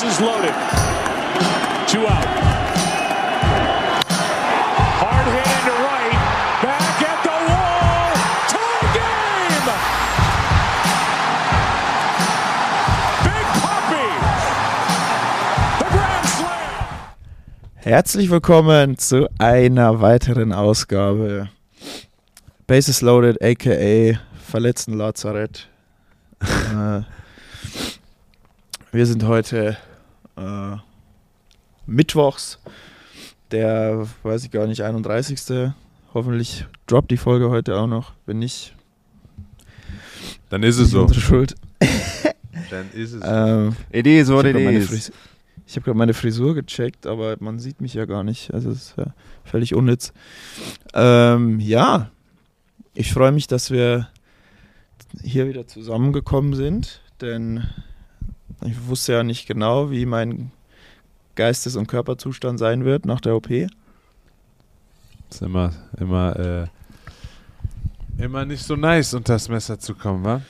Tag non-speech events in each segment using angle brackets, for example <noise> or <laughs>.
Bases loaded. Two out. Hard hit into right. Back at the wall. Tie game. Big Puppy. The Grand Slam. Herzlich willkommen zu einer weiteren Ausgabe Bases Loaded, aka Verletzten Lazarett. <laughs> äh, wir sind heute äh, Mittwochs, der, weiß ich gar nicht, 31. Hoffentlich droppt die Folge heute auch noch. Wenn nicht, Dann ist es ist so. unsere Schuld. <laughs> Dann ist es so. Ähm, It is ich what habe it gerade meine, is. Fris ich hab grad meine Frisur gecheckt, aber man sieht mich ja gar nicht. Also es ist ja völlig unnütz. Ähm, ja, ich freue mich, dass wir hier wieder zusammengekommen sind, denn ich wusste ja nicht genau, wie mein Geistes- und Körperzustand sein wird nach der OP. Ist immer, immer, äh, immer nicht so nice, unter das Messer zu kommen, wa?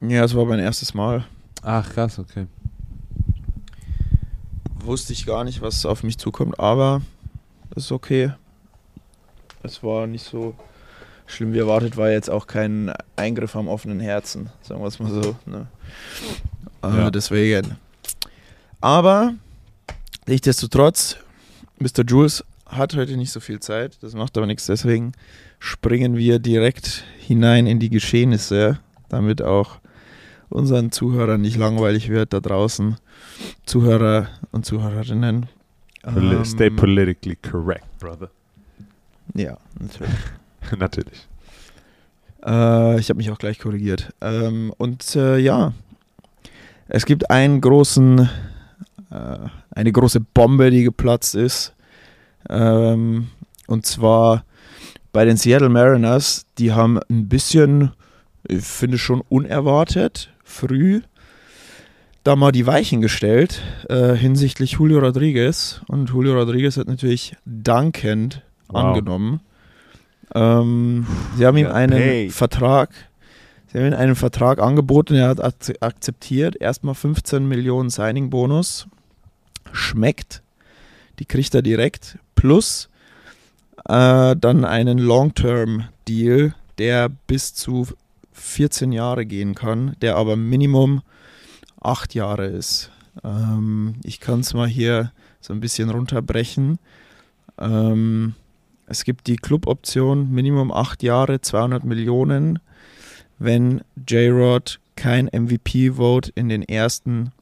Ja, es war mein erstes Mal. Ach, krass, okay. Wusste ich gar nicht, was auf mich zukommt, aber ist okay. Es war nicht so schlimm wie erwartet, war jetzt auch kein Eingriff am offenen Herzen, sagen wir es mal so. Ne? Äh, Ja. Deswegen. Aber nichtsdestotrotz, Mr. Jules hat heute nicht so viel Zeit, das macht aber nichts, deswegen springen wir direkt hinein in die Geschehnisse, damit auch unseren Zuhörern nicht langweilig wird da draußen. Zuhörer und Zuhörerinnen. Poli Ähm, Stay politically correct, brother. Ja, natürlich. <laughs> Natürlich. Äh, ich habe mich auch gleich korrigiert. Ähm, und äh, ja, es gibt einen großen, äh, eine große Bombe, die geplatzt ist. Ähm, und zwar bei den Seattle Mariners. Die haben ein bisschen, ich finde schon unerwartet, früh da mal die Weichen gestellt äh, hinsichtlich Julio Rodriguez. Und Julio Rodriguez hat natürlich dankend Wow. angenommen. Ähm, sie haben ihm einen. Vertrag, sie haben ihm einen Vertrag angeboten, er hat ak- akzeptiert. Erstmal 15 Millionen Signing-Bonus. Schmeckt. Die kriegt er direkt. Plus äh, dann einen Long-Term-Deal, der bis zu 14 Jahre gehen kann, der aber Minimum 8 Jahre ist. Ähm, ich kann es mal hier so ein bisschen runterbrechen. Ähm, es gibt die Club-Option Minimum 8 Jahre, 200 Millionen, wenn J-Rod kein MVP-Vote in den ersten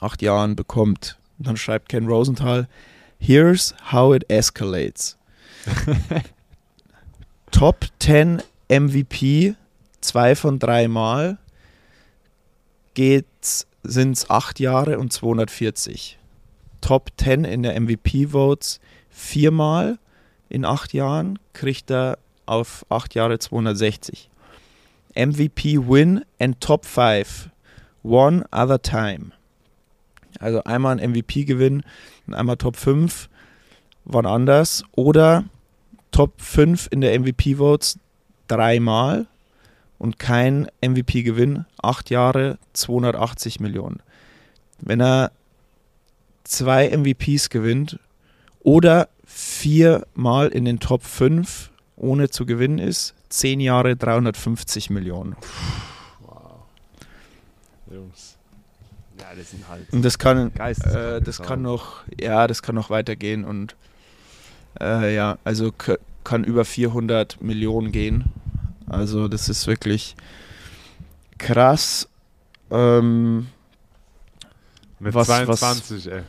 8 Jahren bekommt. Und dann schreibt Ken Rosenthal, Here's how it escalates. <laughs> Top 10 MVP, zwei von drei Mal, geht's, sind's 8 Jahre und 240. Top 10 in der MVP-Votes viermal in acht Jahren kriegt er auf acht Jahre 260. MVP Win and Top 5 one other time. Also einmal ein MVP-Gewinn und einmal Top 5 wann anders. Oder Top 5 in der MVP-Votes dreimal und kein MVP-Gewinn. Acht Jahre 280 Millionen. Wenn er zwei MVPs gewinnt oder viermal in den Top 5 ohne zu gewinnen ist, 10 Jahre 350 Millionen. Jungs. Ja, das sind halt. Und das kann, äh, das kann noch, ja, das kann noch weitergehen und äh, ja, also kann über 400 Millionen gehen. Also das ist wirklich krass. Ähm, Mit Was- was- 22, ey.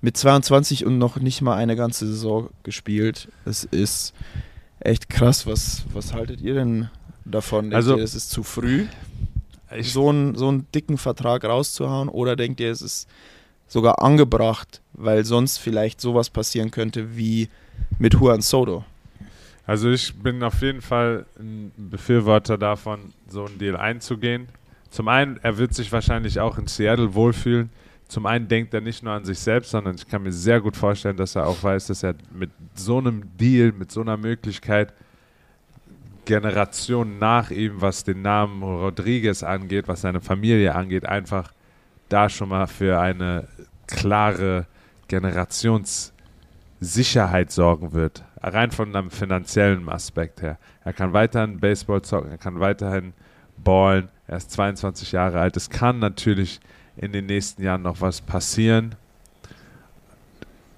mit 22 und noch nicht mal eine ganze Saison gespielt. Es ist echt krass. Was, was haltet ihr denn davon? Denkt Also- ihr, es ist zu früh, so einen, so einen dicken Vertrag rauszuhauen? Oder denkt ihr, es ist sogar angebracht, weil sonst vielleicht sowas passieren könnte wie mit Juan Soto? Also ich bin auf jeden Fall ein Befürworter davon, so einen Deal einzugehen. Zum einen, er wird sich wahrscheinlich auch in Seattle wohlfühlen. Zum einen denkt er nicht nur an sich selbst, sondern ich kann mir sehr gut vorstellen, dass er auch weiß, dass er mit so einem Deal, mit so einer Möglichkeit Generationen nach ihm, was den Namen Rodriguez angeht, was seine Familie angeht, einfach da schon mal für eine klare Generationssicherheit sorgen wird. Rein von einem finanziellen Aspekt her. Er kann weiterhin Baseball zocken, er kann weiterhin ballen. Er ist 22 Jahre alt. Es kann natürlich in den nächsten Jahren noch was passieren.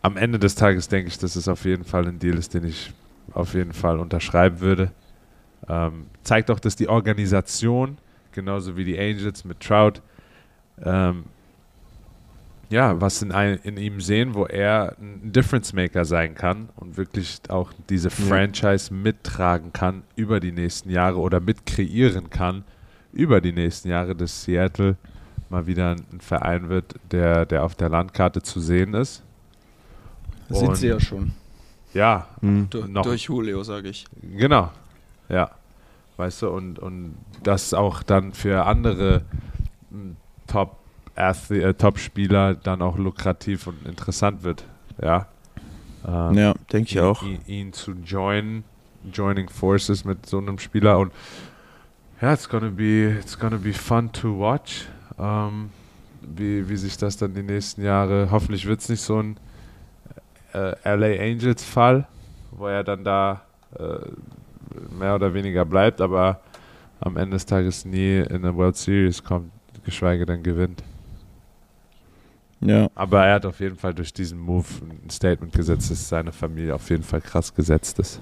Am Ende des Tages denke ich, dass es auf jeden Fall ein Deal ist, den ich auf jeden Fall unterschreiben würde. Ähm, zeigt auch, dass die Organisation, genauso wie die Angels mit Trout, ähm, ja, was in, ein, in, ihm sehen, wo er ein Difference Maker sein kann und wirklich auch diese Franchise mittragen kann über die nächsten Jahre oder mit kreieren kann über die nächsten Jahre, dass Seattle mal wieder ein Verein wird, der, der auf der Landkarte zu sehen ist. Sind sie ja schon. Ja, mhm. noch. durch Julio, sage ich. Genau, ja. Weißt du, und, und das auch dann für andere hm, Top äh, Top-Spieler dann auch lukrativ und interessant wird. Ja, ähm, ja denke ich auch. Ihn, ihn, zu joinen, joining forces mit so einem Spieler und ja, it's gonna be, it's gonna be fun to watch. Ähm, wie, wie sich das dann die nächsten Jahre, hoffentlich wird es nicht so ein äh, LA Angels Fall, wo er dann da äh, mehr oder weniger bleibt, aber am Ende des Tages nie in eine World Series kommt, geschweige denn gewinnt. Ja. Aber er hat auf jeden Fall durch diesen Move ein Statement gesetzt, dass seine Familie auf jeden Fall krass gesetzt ist.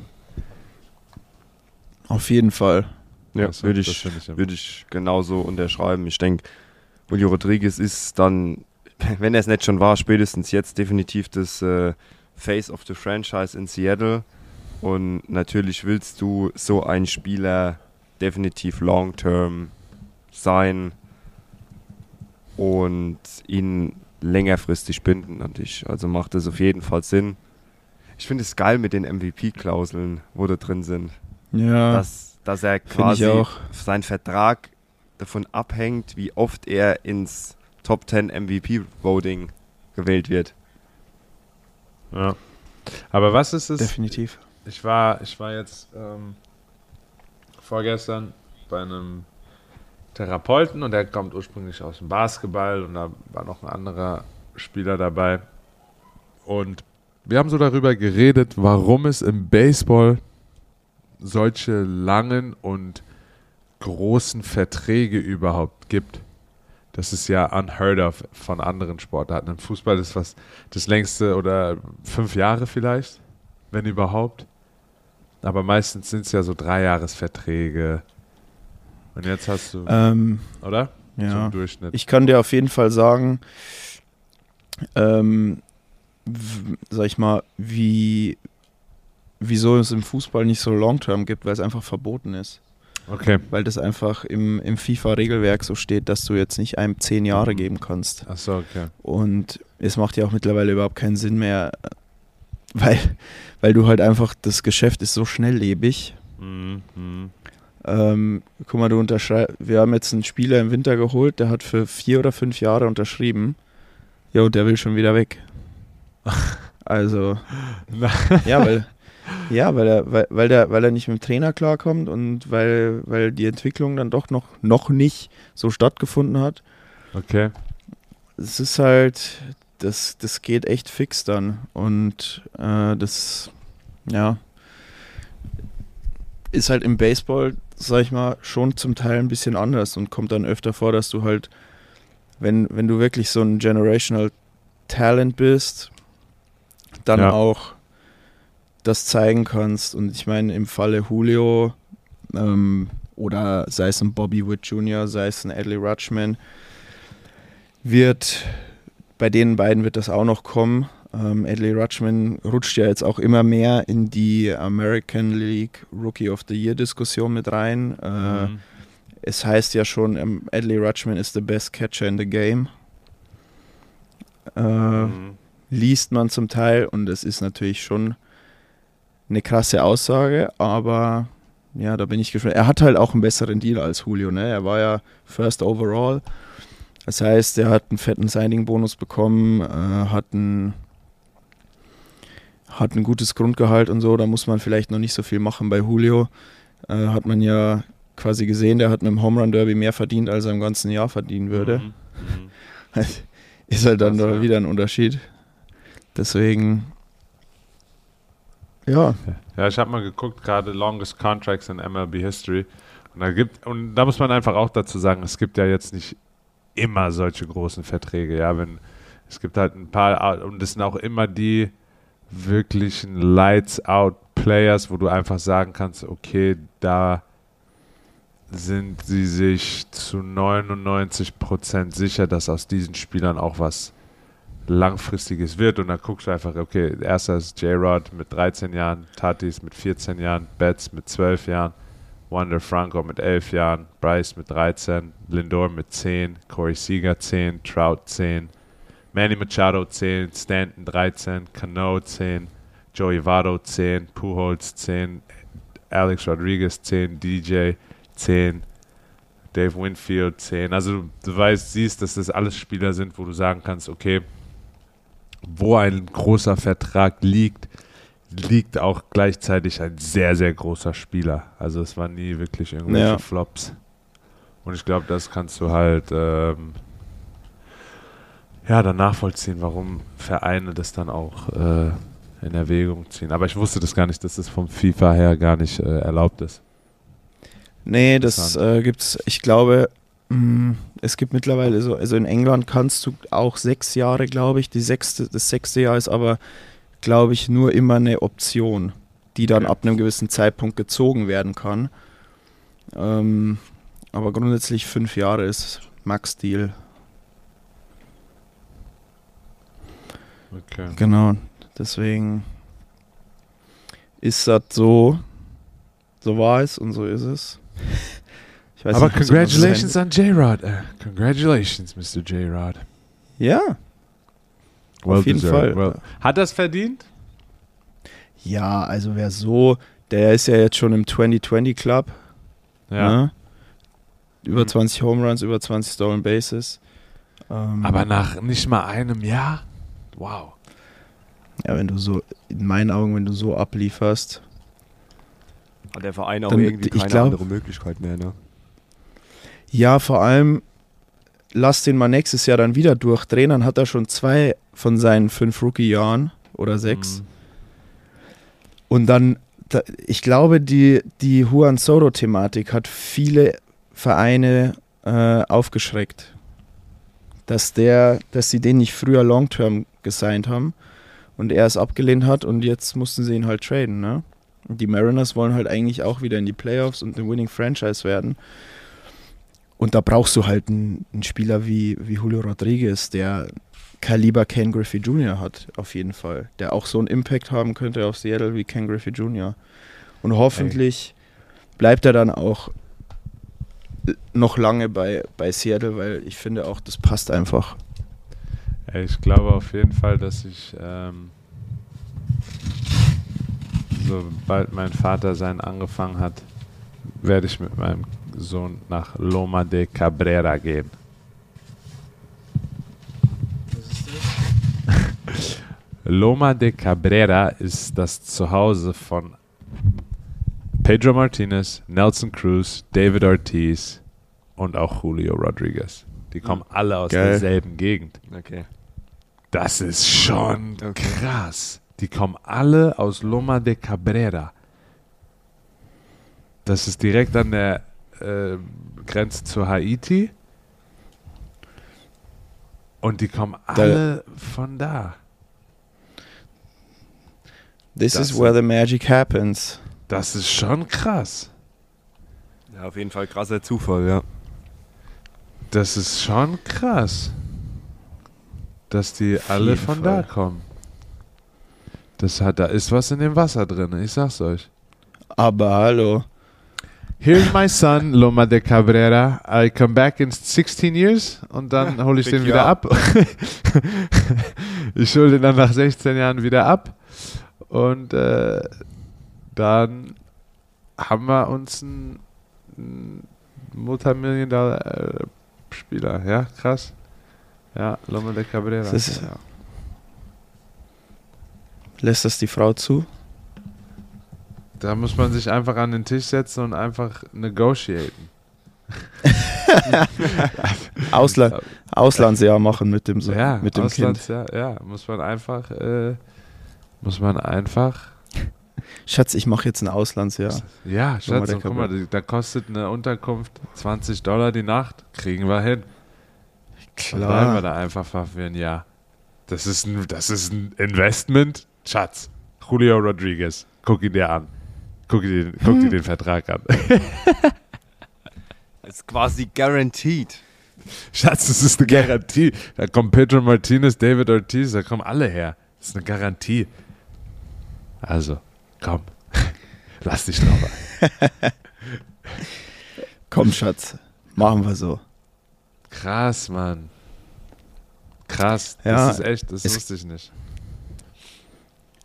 Auf jeden Fall. Ja, also, würde ich, würd ich genauso unterschreiben. Ich denke, Julio Rodriguez ist dann, <laughs> wenn er es nicht schon war, spätestens jetzt definitiv das äh, Face of the Franchise in Seattle. Und natürlich willst du so ein Spieler definitiv long-term sein und ihn längerfristig binden an dich. Also macht das auf jeden Fall Sinn. Ich finde es geil mit den MVP-Klauseln, wo da drin sind. Ja. Dass, dass er quasi sein Vertrag davon abhängt, wie oft er ins Top 10 MVP-Voting gewählt wird. Ja. Aber was ist es? Definitiv. Ich war, ich war jetzt ähm, vorgestern bei einem Therapeuten und der kommt ursprünglich aus dem Basketball und da war noch ein anderer Spieler dabei. Und wir haben so darüber geredet, warum es im Baseball solche langen und großen Verträge überhaupt gibt. Das ist ja unheard of von anderen Sportarten. Im Fußball ist was das längste oder fünf Jahre vielleicht, wenn überhaupt. Aber meistens sind es ja so Dreijahresverträge, und jetzt hast du, ähm, oder? Ja. Zum Durchschnitt. Ich kann dir auf jeden Fall sagen, ähm, sag ich mal, wie, wieso es im Fußball nicht so Long-Term gibt, weil es einfach verboten ist. Okay. Weil das einfach im, im FIFA-Regelwerk so steht, dass du jetzt nicht einem zehn Jahre mhm. geben kannst. Ach so, okay. Und es macht ja auch mittlerweile überhaupt keinen Sinn mehr, <laughs> weil, weil du halt einfach, das Geschäft ist so schnelllebig. Mhm. Ähm, guck mal, du unterschreibst, wir haben jetzt einen Spieler im Winter geholt, der hat für vier oder fünf Jahre unterschrieben. Ja, und der will schon wieder weg. <laughs> Also, ja, weil, ja, weil er, weil, weil, der, weil er nicht mit dem Trainer klarkommt und weil, weil die Entwicklung dann doch noch, noch nicht so stattgefunden hat. Okay. Es ist halt, das, das geht echt fix dann. Und äh, das, ja, ist halt im Baseball sag ich mal, schon zum Teil ein bisschen anders und kommt dann öfter vor, dass du halt, wenn, wenn du wirklich so ein Generational Talent bist, dann ja. auch das zeigen kannst. Und ich meine, im Falle Julio ähm, oder sei es ein Bobby Wood Jr., sei es ein Adley Rutschman, wird bei den beiden wird das auch noch kommen. Ähm, Adley Rutschman rutscht ja jetzt auch immer mehr in die American League Rookie of the Year Diskussion mit rein. Äh, mhm. Es heißt ja schon, ähm, Adley Rutschman ist the best catcher in the game. Äh, mhm. Liest man zum Teil und es ist natürlich schon eine krasse Aussage, aber ja, da bin ich gespannt. Er hat halt auch einen besseren Deal als Julio, ne? Er war ja First Overall. Das heißt, er hat einen fetten Signing-Bonus bekommen, äh, hat einen hat ein gutes Grundgehalt und so, da muss man vielleicht noch nicht so viel machen. Bei Julio äh, hat man ja quasi gesehen, der hat mit dem Home Run Derby mehr verdient, als er im ganzen Jahr verdienen würde. Mhm. Mhm. <laughs> ist halt dann doch ja. wieder ein Unterschied. Deswegen, ja, Ja, ich habe mal geguckt, gerade Longest Contracts in MLB History. Und da gibt, und da muss man einfach auch dazu sagen, es gibt ja jetzt nicht immer solche großen Verträge, ja, wenn es gibt halt ein paar und das sind auch immer die wirklichen Lights Out Players, wo du einfach sagen kannst, okay, da sind sie sich zu 99% sicher, dass aus diesen Spielern auch was langfristiges wird und dann guckst du einfach, okay, erster ist J-Rod mit 13 Jahren, Tatis mit 14 Jahren, Betts mit 12 Jahren, Wander Franco mit 11 Jahren, Bryce mit 13, Lindor mit 10, Corey Seager 10, Trout 10, Manny Machado 10, Stanton 13, Cano 10, Joey Votto 10, Pujols 10, Alex Rodriguez 10, DJ 10, Dave Winfield 10. Also du weißt, siehst, dass das alles Spieler sind, wo du sagen kannst, okay, wo ein großer Vertrag liegt, liegt auch gleichzeitig ein sehr, sehr großer Spieler. Also es waren nie wirklich irgendwelche Ja. Flops. Und ich glaube, das kannst du halt ähm, ja, dann nachvollziehen, warum Vereine das dann auch äh, in Erwägung ziehen. Aber ich wusste das gar nicht, dass das vom FIFA her gar nicht äh, erlaubt ist. Nee, das äh, gibt's, ich glaube, es gibt mittlerweile so, also in England kannst du auch sechs Jahre, glaube ich. Die sechste, das sechste Jahr ist aber, glaube ich, nur immer eine Option, die dann Okay. ab einem gewissen Zeitpunkt gezogen werden kann. Ähm, aber grundsätzlich fünf Jahre ist Max-Deal. Okay. Genau, deswegen ist das so, so war es und so ist es. <laughs> Weiß Aber nicht, congratulations an J-Rod. Äh, congratulations, Mr. J-Rod. Ja, auf jeden deserved. Fall. Well, hat das verdient? Ja, also wer so, der ist ja jetzt schon im 2020 Club. Ja. Ne? Über Mhm. 20 Home Runs, über 20 Stolen Bases. Ähm, Aber nach nicht mal einem Jahr? Wow. ja, wenn du so, in meinen Augen, wenn du so ablieferst. Hat der Verein auch irgendwie keine glaub- andere Möglichkeit mehr, ne? Ja, vor allem, lass den mal nächstes Jahr dann wieder durchdrehen. Dann hat er schon zwei von seinen fünf Rookie-Jahren oder sechs. Mhm. Und dann, da, ich glaube, die, die Juan Soto-Thematik hat viele Vereine äh, aufgeschreckt. Dass der, dass sie den nicht früher Long-Term gesigned haben und er es abgelehnt hat und jetzt mussten sie ihn halt traden, ne? Und die Mariners wollen halt eigentlich auch wieder in die Playoffs und eine Winning Franchise werden. Und da brauchst du halt einen, einen Spieler wie, wie Julio Rodriguez, der Kaliber Ken Griffey Jr. hat, auf jeden Fall. Der auch so einen Impact haben könnte auf Seattle wie Ken Griffey Jr. Und hoffentlich bleibt er dann auch noch lange bei, bei Seattle, weil ich finde auch, das passt einfach. Ich glaube auf jeden Fall, dass ich, ähm, sobald mein Vater seinen angefangen hat, werde ich mit meinem Sohn nach Loma de Cabrera gehen. <laughs> Loma de Cabrera ist das Zuhause von Pedro Martinez, Nelson Cruz, David Ortiz und auch Julio Rodriguez. Die kommen alle aus Geil. derselben Gegend. Okay. Das ist schon Okay. krass. Die kommen alle aus Loma de Cabrera. Das ist direkt an der äh, Grenze zu Haiti. Und die kommen alle von da. This Das is where the magic happens. Das ist schon krass. Ja, auf jeden Fall krasser Zufall, ja. Das ist schon krass. Dass die alle jeden von da Fall. kommen. Das hat, da ist was in dem Wasser drin, ich sag's euch. Aber hallo. Here's my son, Loma de Cabrera. I come back in 16 years und dann hole ich den wieder up. ab. <laughs> ich hole den dann nach 16 Jahren wieder ab und äh, dann haben wir uns einen, einen Multimillion-Dollar-Spieler. Ja, krass. Ja, Loma de Cabrera. Das ist- ja. Lässt das die Frau zu? Da muss man sich einfach an den Tisch setzen und einfach negotiaten. <laughs> Ausla Auslandsjahr machen mit dem, so ja, mit dem Kind. Auslands- Ja, muss man einfach, äh, muss man einfach, Schatz, ich mache jetzt ein Auslandsjahr. ja, mal Schatz, der und guck mal, da kostet eine Unterkunft 20 Dollar die Nacht, kriegen wir hin. Dann bleiben wir da einfach mal für ein Jahr. Das ist ein, das ist ein Investment, Schatz. Julio Rodriguez, guck ihn dir an. Guck dir, guck dir den Vertrag an. <laughs> Ist quasi guaranteed. Schatz, das ist eine Garantie. Da kommt Pedro Martinez, David Ortiz, da kommen alle her. Das ist eine Garantie. Also, komm. <laughs> Lass dich drauf <laughs> ein. Komm, Schatz, machen wir so. Krass, Mann. Krass. Ja, das ist echt, das es- wusste ich nicht.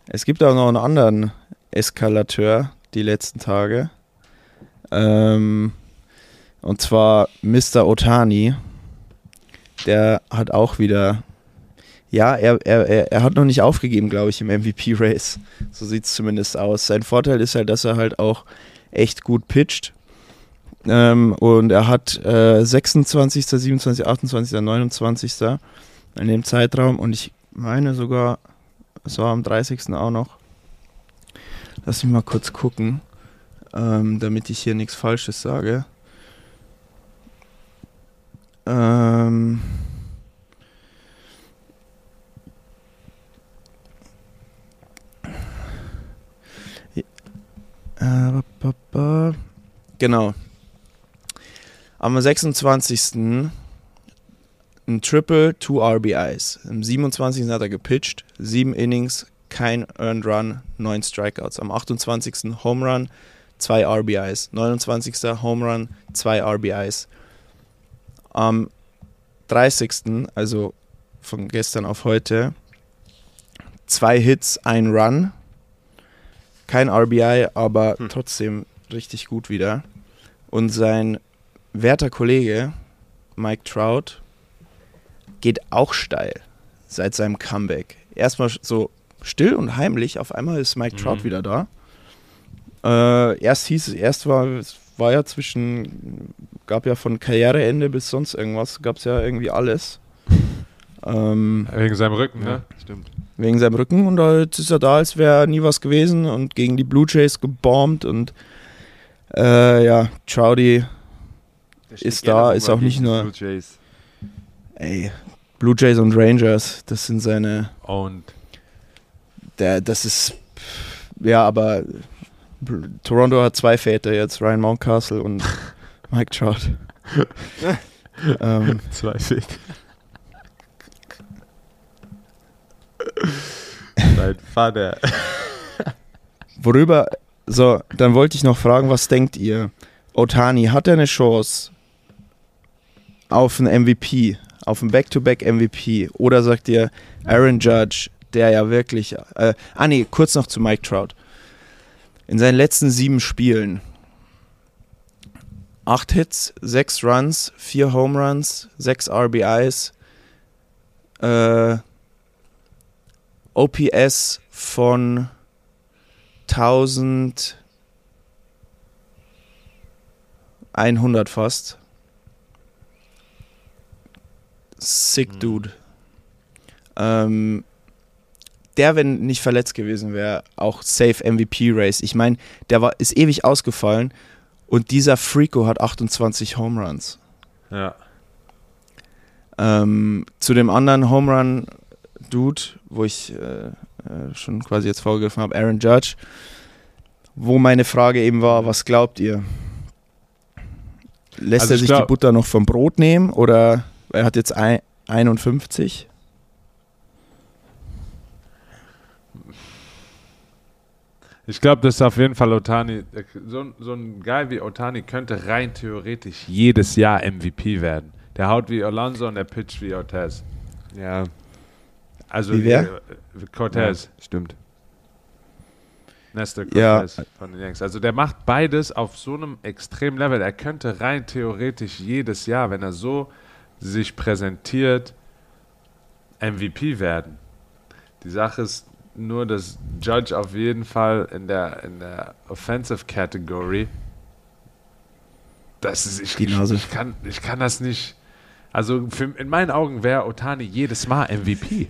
Es gibt auch noch einen anderen Eskalateur die letzten Tage. Ähm, und zwar Mr. Otani. Der hat auch wieder. Ja, er, er, er, hat noch nicht aufgegeben, glaube ich, im MVP-Race. So sieht es zumindest aus. Sein Vorteil ist halt, dass er halt auch echt gut pitcht. Ähm, und er hat äh, 26., 27., 28., 29. in dem Zeitraum. Und ich meine sogar, es war am 30. auch noch. Lass mich mal kurz gucken, ähm, damit ich hier nichts Falsches sage. Ähm. Äh. Genau. Am 26. ein Triple, two RBIs. Am 27. hat er gepitcht, sieben Innings, kein Earned Run, neun Strikeouts. Am 28. Home Run, zwei RBIs. 29. Home Run, zwei RBIs. Am 30. also von gestern auf heute, zwei Hits, ein Run. Kein RBI, aber trotzdem richtig gut wieder. Und sein werter Kollege Mike Trout geht auch steil seit seinem Comeback. Erstmal so still und heimlich, auf einmal ist Mike Trout Mhm. wieder da. Äh, erst hieß es, erst war es war ja zwischen, gab ja von Karriereende bis sonst irgendwas, gab es ja irgendwie alles. <laughs> Ähm, Wegen seinem Rücken, Ja, ne? stimmt. wegen seinem Rücken und jetzt ist er da, als wäre nie was gewesen und gegen die Blue Jays gebombt und äh, ja, Trouty, Ist da, ist auch nicht nur- Blue Jays. ey, Blue Jays und Rangers, das sind seine, Und der, das ist, ja, aber Toronto hat zwei Väter jetzt, Ryan Mountcastle und <laughs> Mike Trout. <laughs> ähm, zwei Feet. Dein <laughs> Vater. Worüber, so, dann wollte ich noch fragen, was denkt ihr? Otani, hat er eine Chance auf einen MVP, auf einen Back-to-Back-MVP? Oder sagt ihr, Aaron Judge, der ja wirklich, äh, ah nee, kurz noch zu Mike Trout. In seinen letzten sieben Spielen, acht Hits, sechs Runs, vier Home Runs, sechs RBIs, äh, OPS von 1100 fast. Sick Dude. Ähm, der, wenn nicht verletzt gewesen wäre, auch safe MVP Race. Ich meine, der war, ist ewig ausgefallen und dieser Freako hat 28 Home Runs. Ja. Ähm, zu dem anderen Home Run Dude, wo ich äh, äh, schon quasi jetzt vorgegriffen habe, Aaron Judge, wo meine Frage eben war, was glaubt ihr? Lässt Also er ich sich glaub- die Butter noch vom Brot nehmen oder er hat jetzt ein, 51? Ich glaube, das ist auf jeden Fall Otani. So, ein- so ein Guy wie Otani könnte rein theoretisch jedes Jahr MVP werden. Der haut wie Alonso und der pitcht wie Ortez. Ja, Also Wie wer? äh, Cortez. ja, stimmt. Nestor Ja. Cortez von den Yankees. Also der macht beides auf so einem extremen Level. Er könnte rein theoretisch jedes Jahr, wenn er so sich präsentiert, MVP werden. Die Sache ist nur, dass Judge auf jeden Fall in der, in der Offensive Category Das ist, ich, Nase. Ich, kann, ich kann das nicht. Also für, in meinen Augen wäre Otani jedes Mal MVP.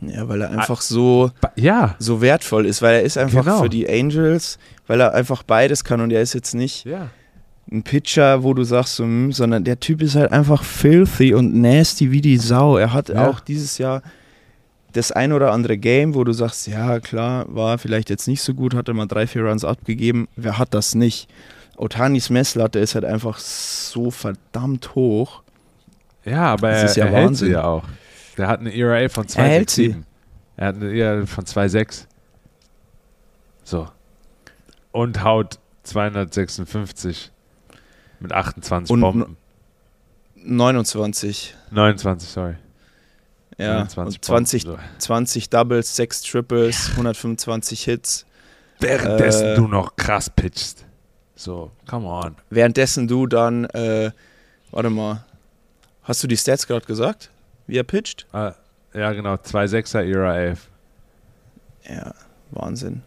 Ja, weil er einfach so, Ja. so wertvoll ist, weil er ist einfach Genau. für die Angels, weil er einfach beides kann und er ist jetzt nicht Ja. ein Pitcher, wo du sagst, so, hm, sondern der Typ ist halt einfach filthy und nasty wie die Sau. Er hat Ja. auch dieses Jahr das ein oder andere Game, wo du sagst, ja klar, war vielleicht jetzt nicht so gut, hat er mal drei, vier Runs abgegeben. Wer hat das nicht? Otanis Messlatte ist halt einfach so verdammt hoch. Ja, aber Das er, ist ja er hält Wahnsinn. sie ja auch. Der hat eine ERA von Er hält 2,7. Er hat eine ERA von 2,6. So. Und haut 256 mit 28 Und Bomben. 29. 29, sorry. Ja, 29 und 20, Bomben, 20 Doubles, 6 Triples, 125 Hits. Währenddessen äh, du noch krass pitchst. So, come on. Währenddessen du dann, äh, warte mal, hast du die Stats gerade gesagt, wie er pitcht? Ah, ja, genau. 2,6er ERA. Ja, Wahnsinn.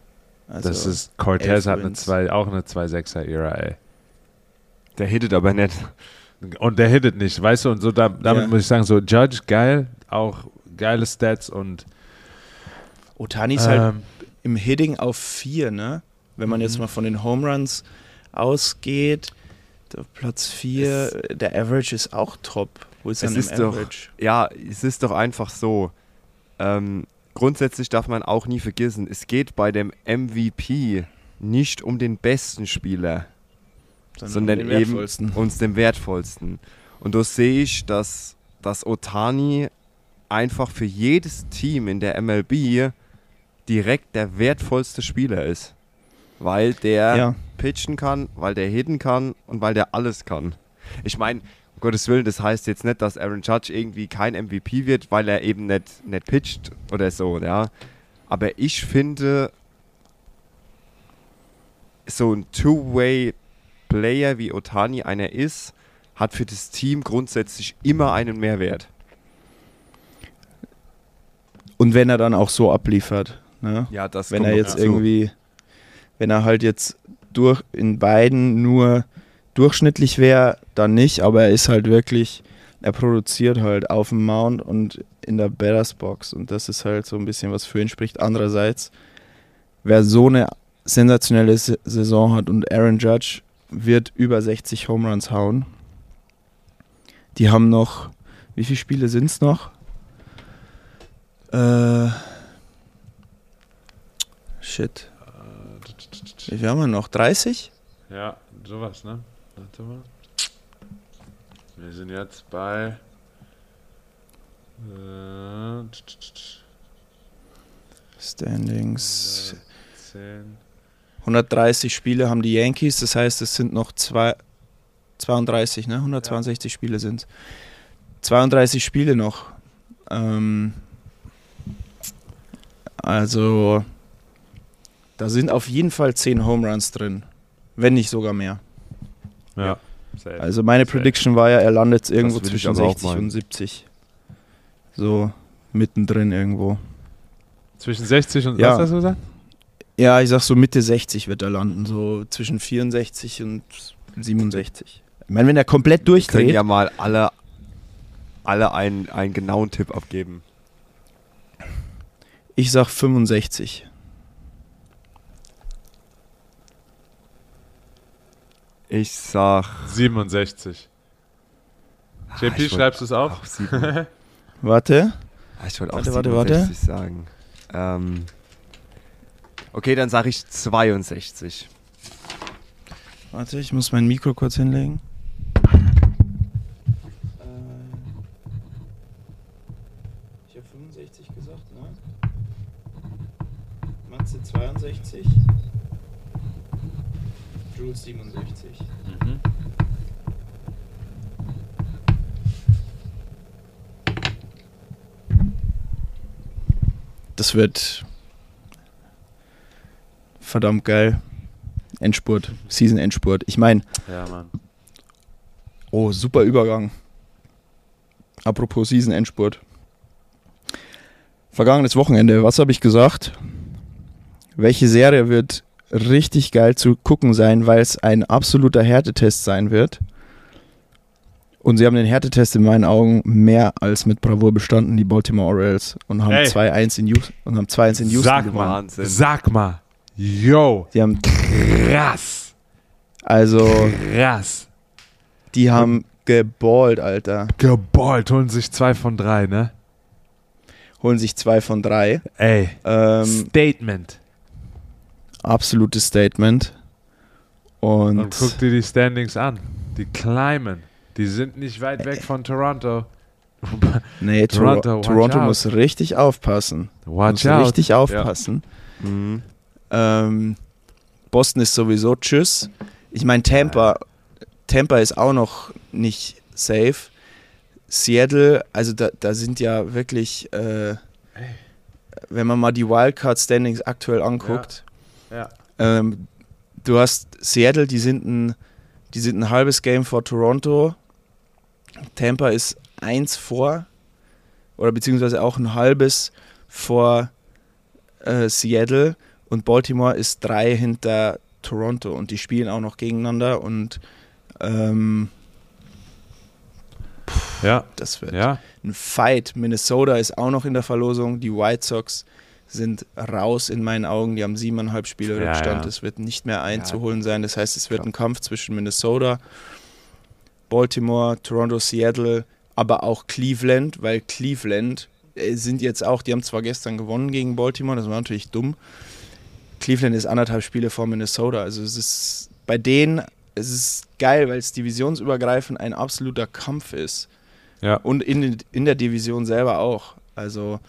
Also, Das ist, Cortez hat eine zwei, auch eine 2,6er ERA. Der hittet aber nicht. Und der hittet nicht, weißt du? Und so da, damit Ja. muss ich sagen, so Judge, geil, auch geile Stats und Otani ist halt ähm, im Hitting auf 4, ne? Wenn man jetzt Mhm. mal von den Home Runs ausgeht, Platz 4, der Average ist auch top. Wo ist Es dann ist doch- Average? Ja, es ist doch einfach so. Ähm, grundsätzlich darf man auch nie vergessen, es geht bei dem MVP nicht um den besten Spieler, sondern den eben wertvollsten. uns dem wertvollsten. Und da sehe ich, dass, dass Otani einfach für jedes Team in der MLB direkt der wertvollste Spieler ist. Weil der Ja. pitchen kann, weil der hitten kann und weil der alles kann. Ich meine, um Gottes Willen, das heißt jetzt nicht, dass Aaron Judge irgendwie kein MVP wird, weil er eben nicht, nicht pitcht oder so, ja. Aber ich finde, so ein Two-Way-Player wie Otani einer ist, hat für das Team grundsätzlich immer einen Mehrwert. Und wenn er dann auch so abliefert, ne? Ja, das wenn er jetzt dazu. irgendwie, wenn er halt jetzt durch in beiden nur durchschnittlich wäre, dann nicht, aber er ist halt wirklich, er produziert halt auf dem Mount und in der Batters Box und das ist halt so ein bisschen was für ihn spricht. Andererseits, wer so eine sensationelle S- Saison hat und Aaron Judge wird über 60 Home Runs hauen. Die haben noch, wie viele Spiele sind es noch? Äh, shit. Wie viel haben wir noch? 30? ja, sowas, ne? Warte mal. Wir sind jetzt bei äh, Standings. 10. 130 Spiele haben die Yankees, das heißt, es sind noch zwei, 32, ne? 162 Spiele sind 32 Spiele noch. Ähm, also, da sind auf jeden Fall 10 Home Runs drin. Wenn nicht sogar mehr. Ja. safe. Also, meine Safe. Prediction war ja, er landet irgendwo zwischen aber auch 60 meinen. und 70. So mittendrin irgendwo. Zwischen 60 und Ja. was hast du gesagt? Ja, ich sag so Mitte 60 wird er landen, so zwischen 64 und 67. Ich meine, wenn er komplett Wir können durchdreht, ja mal alle, alle einen, einen genauen Tipp abgeben. Ich sag 65. Ich sag. 67. Ah, JP, schreibst du es auf? <laughs> Warte, Ah, ich wollte auch Warte, warte, warte. 67 sagen. Ähm, okay, dann sage ich 62. warte, ich muss mein Mikro kurz hinlegen. 67. Joule 67. Mhm. Das wird verdammt geil. Endspurt, Season Endspurt. Ich meine. Ja, Mann. Oh, super Übergang. Apropos Season Endspurt. Vergangenes Wochenende, was habe ich gesagt? Welche Serie wird richtig geil zu gucken sein, weil es ein absoluter Härtetest sein wird. Und sie haben den Härtetest in meinen Augen mehr als mit Bravour bestanden, die Baltimore Orioles, und haben Ey. 2-1 in Houston, und haben 2-1 in Houston Sag gewonnen. mal, Wahnsinn. sag mal. Yo, Die haben, krass, also, krass. die haben geballt, Alter. Geballt, holen sich zwei von drei, ne? Holen sich zwei von drei. Ey, Ähm, Statement. Absolutes Statement. Und, Und guck dir die Standings an. Die climben. Die sind nicht weit weg von Toronto. <laughs> nee, Toronto, Toronto, watch Toronto out. muss richtig aufpassen. Watch muss out. richtig aufpassen. Mhm. Ähm, Boston ist sowieso tschüss. Ich meine, Tampa, Tampa ist auch noch nicht safe. Seattle, also da, da sind ja wirklich, äh, wenn man mal die Wildcard-Standings aktuell anguckt, Ja. ähm, du hast Seattle, die sind, ein, die sind ein halbes Game vor Toronto. Tampa ist eins vor, oder beziehungsweise auch ein halbes vor äh, Seattle und Baltimore ist drei hinter Toronto und die spielen auch noch gegeneinander und ähm, Ja, das wird ja. ein Fight. Minnesota ist auch noch in der Verlosung. Die White Sox sind raus in meinen Augen. Die haben siebeneinhalb Spiele Ja, Rückstand. ja. Es wird nicht mehr einzuholen sein. Das heißt, es wird ein Kampf zwischen Minnesota, Baltimore, Toronto, Seattle, aber auch Cleveland, weil Cleveland äh, sind jetzt auch, die haben zwar gestern gewonnen gegen Baltimore, das war natürlich dumm. Cleveland ist anderthalb Spiele vor Minnesota. Also es ist bei denen, es ist geil, weil es divisionsübergreifend ein absoluter Kampf ist. Ja. Und in, in der Division selber auch. Also,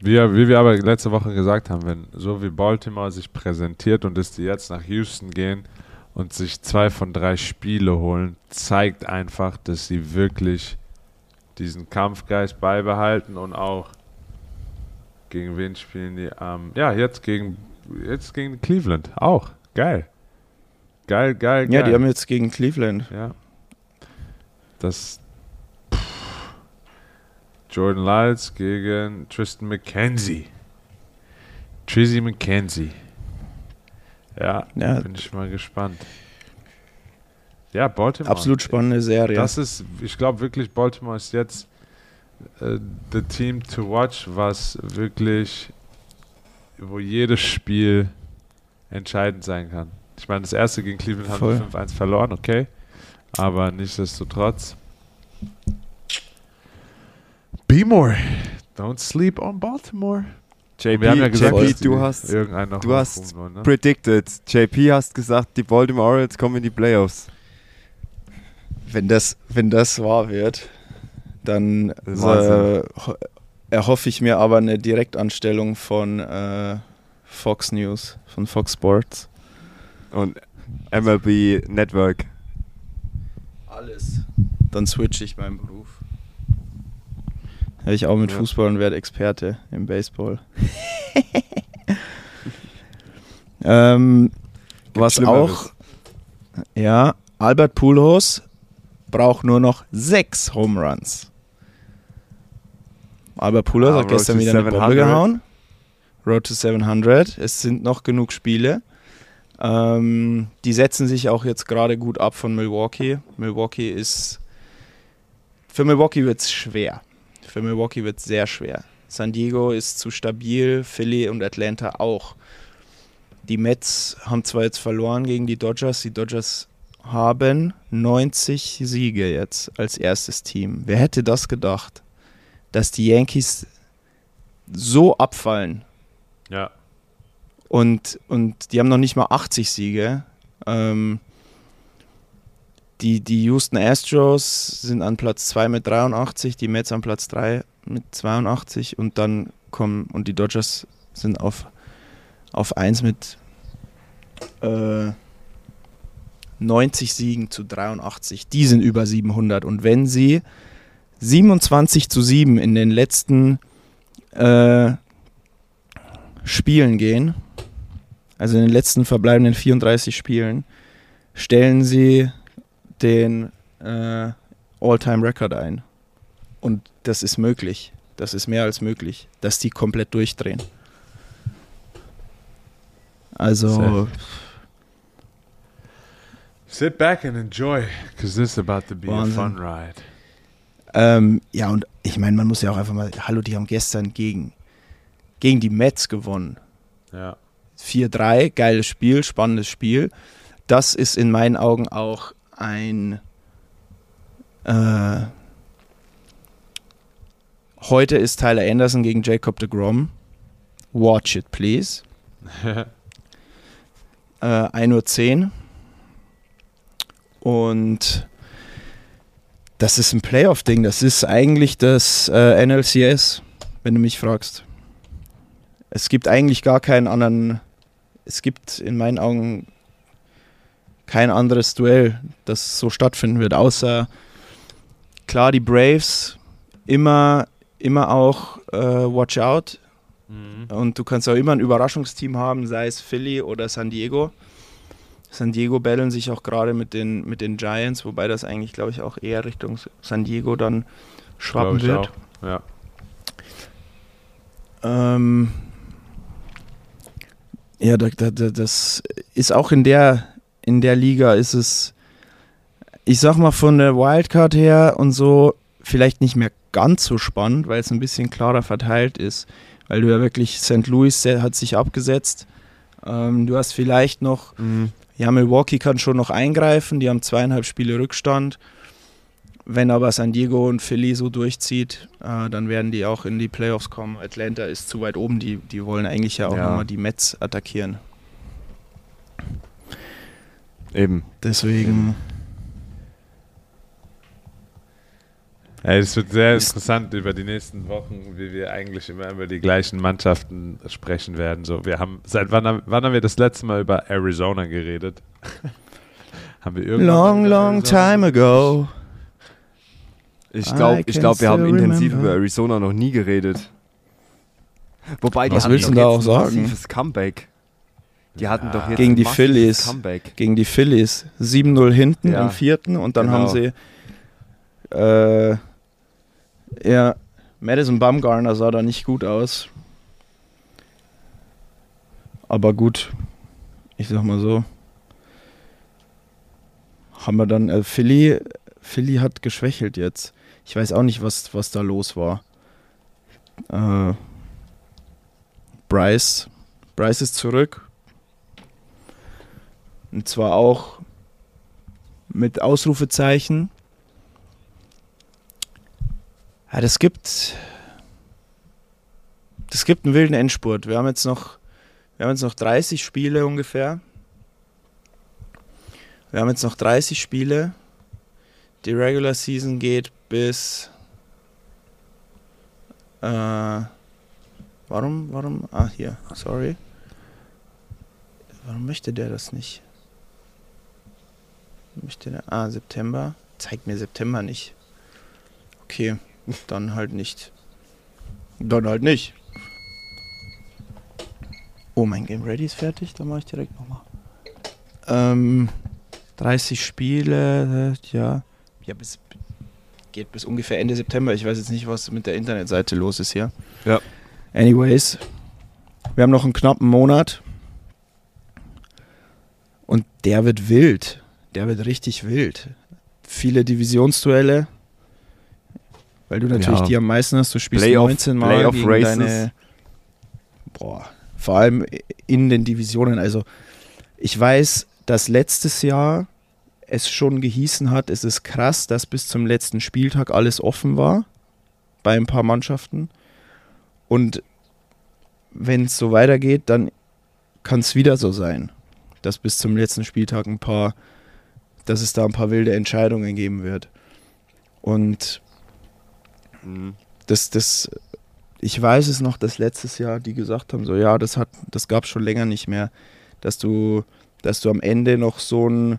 Wie, wie wir aber letzte Woche gesagt haben, wenn so wie Baltimore sich präsentiert und dass die jetzt nach Houston gehen und sich zwei von drei Spiele holen, zeigt einfach, dass sie wirklich diesen Kampfgeist beibehalten und auch gegen wen spielen die? Ähm, ja, jetzt gegen jetzt gegen Cleveland auch. Geil. Geil, geil, geil. ja, die haben jetzt gegen Cleveland. Ja. Das. Jordan Lyles gegen Tristan McKenzie. Trizzy McKenzie. Ja, Ja, bin ich mal gespannt. Ja, Baltimore. absolut spannende Serie. Das ist, ich glaube wirklich, Baltimore ist jetzt äh, the team to watch, was wirklich, wo jedes Spiel entscheidend sein kann. Ich meine, das erste gegen Cleveland haben Voll. wir 5-1 verloren, okay. Aber nichtsdestotrotz. Be more. Don't sleep on Baltimore. JP, ja gesagt, JP du hast du hast ne? predicted. JP hast gesagt, die Baltimore Orioles kommen in die Playoffs. wenn, das, wenn das wahr wird, dann äh, ho- erhoffe ich mir aber eine Direktanstellung von äh, Fox News, von Fox Sports. Und MLB Network. Alles. Dann switche ich meinen Beruf. Habe ich auch mit Ja. Fußball und werde Experte im Baseball. <laughs> ähm, was auch, ja, Albert Pujols braucht nur noch sechs Home Runs. Albert Pujols Ah, hat Road gestern wieder eine Bombe 700. gehauen. Road to 700. Es sind noch genug Spiele. Ähm, die setzen sich auch jetzt gerade gut ab von Milwaukee. Milwaukee ist. Für Milwaukee wird es schwer. Für Milwaukee wird es sehr schwer. San Diego ist zu stabil, Philly und Atlanta auch. Die Mets haben zwar jetzt verloren gegen die Dodgers, die Dodgers haben 90 Siege jetzt als erstes Team. Wer hätte das gedacht? Dass die Yankees so abfallen Ja. und, und die haben noch nicht mal 80 Siege. Ähm, die, die Houston Astros sind an Platz 2 mit 83, die Mets an Platz 3 mit 82 und dann kommen, und die Dodgers sind auf, auf 1 mit äh, 90 Siegen zu 83. Die sind über 700 und wenn sie 27 zu 7 in den letzten äh, Spielen gehen, also in den letzten verbleibenden 34 Spielen, stellen sie den äh, All-Time-Record ein. Und das ist möglich. Das ist mehr als möglich, dass die komplett durchdrehen. Also. Sit back and enjoy, because this is about to be Wahnsinn. a fun ride. ähm, ja, und ich meine, man muss ja auch einfach mal, hallo, die haben gestern gegen, gegen die Mets gewonnen. Ja. 4-3, geiles Spiel, spannendes Spiel. Das ist in meinen Augen auch ein äh, heute ist Tyler Anderson gegen Jacob de Grom. Watch it, please. <laughs> Äh, 1.10 Uhr. Und das ist ein Playoff-Ding. Das ist eigentlich das äh, NLCS, wenn du mich fragst. Es gibt eigentlich gar keinen anderen. Es gibt in meinen Augen kein anderes Duell, das so stattfinden wird, außer klar die Braves immer, immer auch äh, Watch Out. Mhm. Und du kannst auch immer ein Überraschungsteam haben, sei es Philly oder San Diego. San Diego battlen sich auch gerade mit den, mit den Giants, wobei das eigentlich, glaube ich, auch eher Richtung San Diego dann schwappen wird. auch. Ja. Ähm, ja, da, da, da, das ist auch in der, in der Liga ist es, ich sag mal von der Wildcard her und so, vielleicht nicht mehr ganz so spannend, weil es ein bisschen klarer verteilt ist. Weil du ja wirklich, St. Louis hat sich abgesetzt. Ähm, du hast vielleicht noch, Mhm. ja, Milwaukee kann schon noch eingreifen, die haben zweieinhalb Spiele Rückstand. Wenn aber San Diego und Philly so durchzieht, äh, dann werden die auch in die Playoffs kommen. Atlanta ist zu weit oben, die, die wollen eigentlich ja auch Ja. nochmal die Mets attackieren. Eben. Deswegen, Ey, es wird sehr interessant über die nächsten Wochen, wie wir eigentlich immer über die gleichen Mannschaften sprechen werden. So, wir haben seit wann, haben- wann haben wir das letzte Mal über Arizona geredet? <laughs> haben wir irgendwann long, long Arizona- time ago. Ich glaube, ich can glaub, wir haben intensiv remember. über Arizona noch nie geredet. Wobei, die Was willst du da auch ein sagen? Comeback. Die hatten Ja. doch jetzt Gegen die Phillies. Comeback. Gegen die Phillies. 7-0 hinten Ja. im vierten und dann Genau. haben sie äh, ja, Madison Bumgarner sah da nicht gut aus. Aber gut, ich sag mal so. Haben wir dann, äh, Philly, Philly hat geschwächelt jetzt. Ich weiß auch nicht, was, was da los war. Äh, Bryce, Bryce ist zurück. Und zwar auch mit Ausrufezeichen. Ja, das gibt. Das gibt einen wilden Endspurt. Wir haben jetzt noch, wir haben jetzt noch 30 Spiele ungefähr. Wir haben jetzt noch 30 Spiele. Die Regular Season geht bis. Äh, warum, warum? Ah, hier, sorry. Warum möchte der das nicht? Möchte der. Ah, September. Zeigt mir September nicht. Okay, dann halt nicht. Dann halt nicht. Oh, mein Game Ready ist fertig, dann mache ich direkt nochmal. Ähm, 30 Spiele, ja. Ja, bis, geht bis ungefähr Ende September. Ich weiß jetzt nicht, was mit der Internetseite los ist hier. Ja. Anyways, wir haben noch einen knappen Monat. Und der wird wild. Der wird richtig wild. Viele Divisionsduelle. Weil du natürlich Ja. die am meisten hast. Du spielst Playoff- 19 Mal Playoff gegen Races. deine... Boah, vor allem in den Divisionen. Also ich weiß, dass letztes Jahr es schon gehießen hat, es ist krass, dass bis zum letzten Spieltag alles offen war bei ein paar Mannschaften. Und wenn es so weitergeht, dann kann es wieder so sein, dass bis zum letzten Spieltag ein paar, dass es da ein paar wilde Entscheidungen geben wird. Und Mhm. das, das, ich weiß es noch, dass letztes Jahr die gesagt haben, so ja, das hat, das gab es schon länger nicht mehr, dass du, dass du am Ende noch so ein,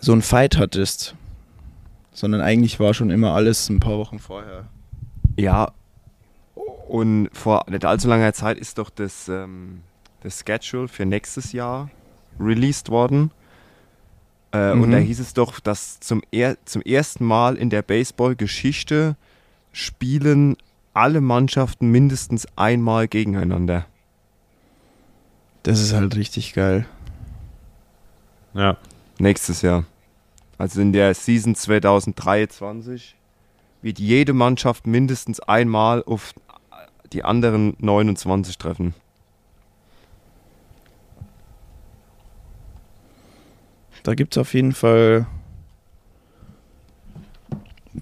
so ein Fight hattest. Sondern eigentlich war schon immer alles ein paar Wochen vorher. Ja, und vor nicht allzu langer Zeit ist doch das, ähm, das Schedule für nächstes Jahr released worden. Äh, Und Mhm. da hieß es doch, dass zum, er zum ersten Mal in der Baseball-Geschichte spielen alle Mannschaften mindestens einmal gegeneinander. Das ist halt richtig geil. Ja. Nächstes Jahr. Also in der Season 2023 wird jede Mannschaft mindestens einmal auf die anderen 29 treffen. Da gibt es auf jeden Fall.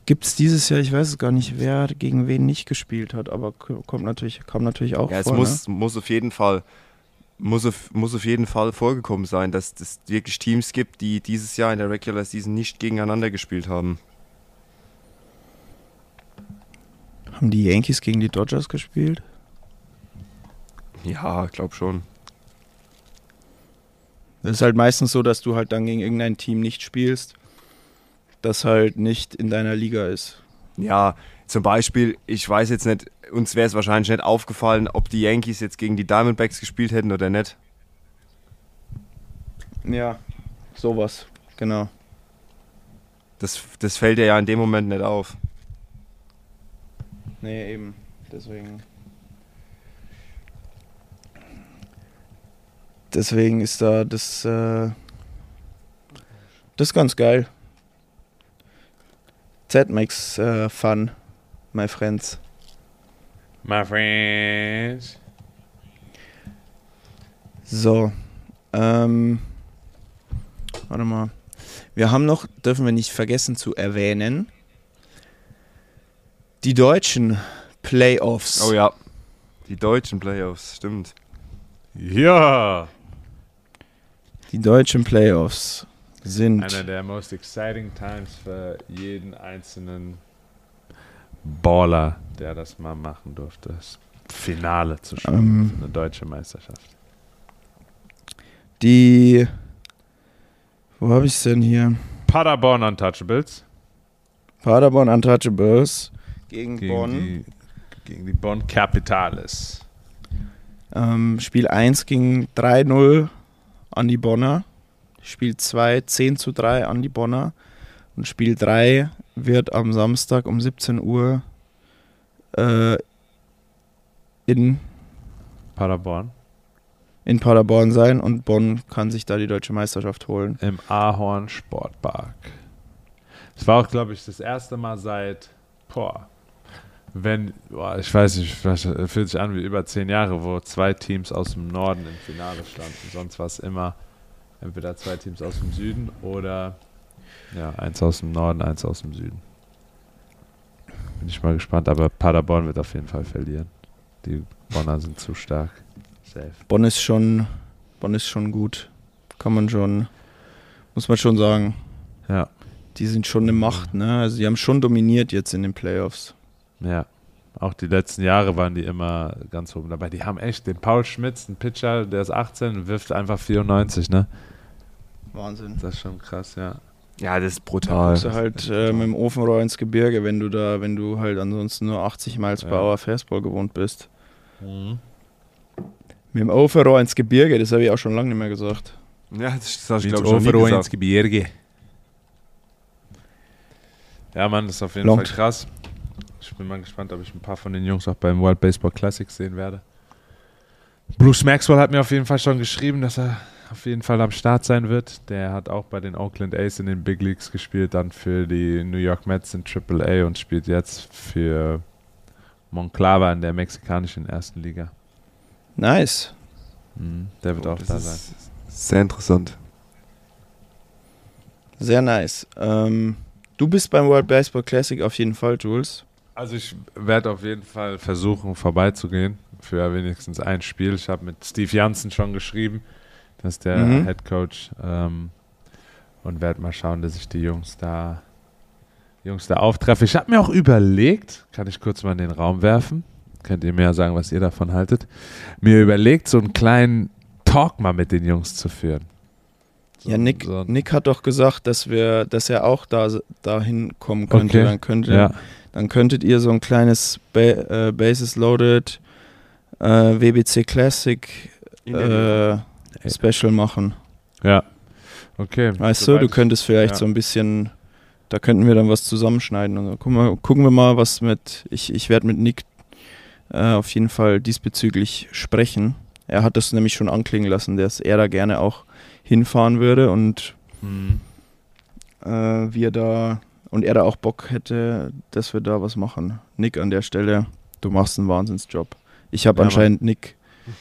Gibt es dieses Jahr, ich weiß es gar nicht, wer gegen wen nicht gespielt hat, aber kommt natürlich, kam natürlich auch Ja, es vor. muss, muss auf jeden Fall muss auf, muss auf jeden Fall vorgekommen sein, dass es wirklich Teams gibt, die dieses Jahr in der Regular Season nicht gegeneinander gespielt haben. ne? Haben die Yankees gegen die Dodgers gespielt? Ja, glaub schon. Es ist halt meistens so, dass du halt dann gegen irgendein Team nicht spielst, das halt nicht in deiner Liga ist. Ja, zum Beispiel, ich weiß jetzt nicht, uns wäre es wahrscheinlich nicht aufgefallen, ob die Yankees jetzt gegen die Diamondbacks gespielt hätten oder nicht. Ja, sowas, genau. Das, das fällt dir ja in dem Moment nicht auf. Nee, eben. Deswegen. Deswegen ist da das. Äh, das ist ganz geil. That makes äh, fun, my friends. My friends. So. Ähm, warte mal. Wir haben noch, dürfen wir nicht vergessen zu erwähnen, die deutschen Playoffs. Oh ja. Die deutschen Playoffs, stimmt. Ja. Die deutschen Playoffs sind. Einer der most exciting times für jeden einzelnen Baller, der das mal machen durfte. Das Finale zu spielen Ähm. für eine deutsche Meisterschaft. Die. Wo habe ich es denn hier? Paderborn Untouchables Paderborn Untouchables gegen, gegen Bonn. die, gegen die Bonn Capitales. Ähm, Spiel 1 ging 3-0 an die Bonner. Spiel 2 10 zu 3 an die Bonner. Und Spiel 3 wird am Samstag um 17 Uhr äh, in, Paderborn in Paderborn sein und Bonn kann sich da die deutsche Meisterschaft holen. im Ahorn Sportpark. Es war auch, glaube ich, das erste Mal seit, boah, wenn, boah, ich weiß nicht, vielleicht fühlt sich an wie über zehn Jahre, wo zwei Teams aus dem Norden im Finale standen. Sonst war es immer entweder zwei Teams aus dem Süden oder ja, eins aus dem Norden, eins aus dem Süden. Bin ich mal gespannt, aber Paderborn wird auf jeden Fall verlieren. Die Bonner sind zu stark. Safe. Bonn ist schon, Bonn ist schon gut. Kann man schon, muss man schon sagen. Ja, Die sind schon eine Macht, ne? Also die haben schon dominiert jetzt in den Playoffs. Ja, auch die letzten Jahre waren die immer ganz oben dabei. Die haben echt den Paul Schmitz, einen Pitcher, der ist 18 und wirft einfach 94, ne? Wahnsinn. Das ist schon krass, ja. Ja, das ist Da brutal. guckst du halt äh, mit dem Ofenrohr ins Gebirge, wenn du da, wenn du halt ansonsten nur 80 Miles per Ja. Hour Fastball gewohnt bist. Mit dem Ofenrohr ins Gebirge, das habe ich auch schon lange nicht mehr gesagt. Ja, das, das habe ich Ins glaube ich schon Overall ins. Gebirge. Ja, Mann, das ist auf jeden Longt. Fall krass. Ich bin mal gespannt, ob ich ein paar von den Jungs auch beim World Baseball Classic sehen werde. Bruce Maxwell hat mir auf jeden Fall schon geschrieben, dass er auf jeden Fall am Start sein wird. Der hat auch bei den Oakland A's in den Big Leagues gespielt, dann für die New York Mets in AAA und spielt jetzt für Monclava in der mexikanischen ersten Liga. Nice. Mhm, der wird auch Das da sein. sehr interessant. Sehr nice. Ähm, du bist beim World Baseball Classic auf jeden Fall, Jules. Also ich werde auf jeden Fall versuchen, vorbeizugehen für wenigstens ein Spiel. Ich habe mit Steve Jansen schon geschrieben, das ist der Mhm. Head Coach, ähm, und werde mal schauen, dass ich die Jungs da, Jungs da auftreffe. Ich habe mir auch überlegt, kann ich kurz mal in den Raum werfen, könnt ihr mir ja sagen, was ihr davon haltet, mir überlegt, so einen kleinen Talk mal mit den Jungs zu führen. So, Ja, Nick, so, Nick hat doch gesagt, dass wir, dass er auch da dahin kommen könnte. Okay. Dann könnte, ja, dann könntet ihr so ein kleines ba äh, Bases Loaded äh, WBC Classic äh, Special machen. ja. Okay. Weißt du, du könntest vielleicht ja. so ein bisschen, da könnten wir dann was zusammenschneiden. Und so. gucken, wir, gucken wir mal, was mit, ich, ich werde mit Nick äh, auf jeden Fall diesbezüglich sprechen. Er hat das nämlich schon anklingen lassen, dass er da gerne auch hinfahren würde und Mhm. äh, wir da und er da auch Bock hätte, dass wir da was machen. Nick an der Stelle, du machst einen Wahnsinnsjob. Ich habe Ja, anscheinend Nick,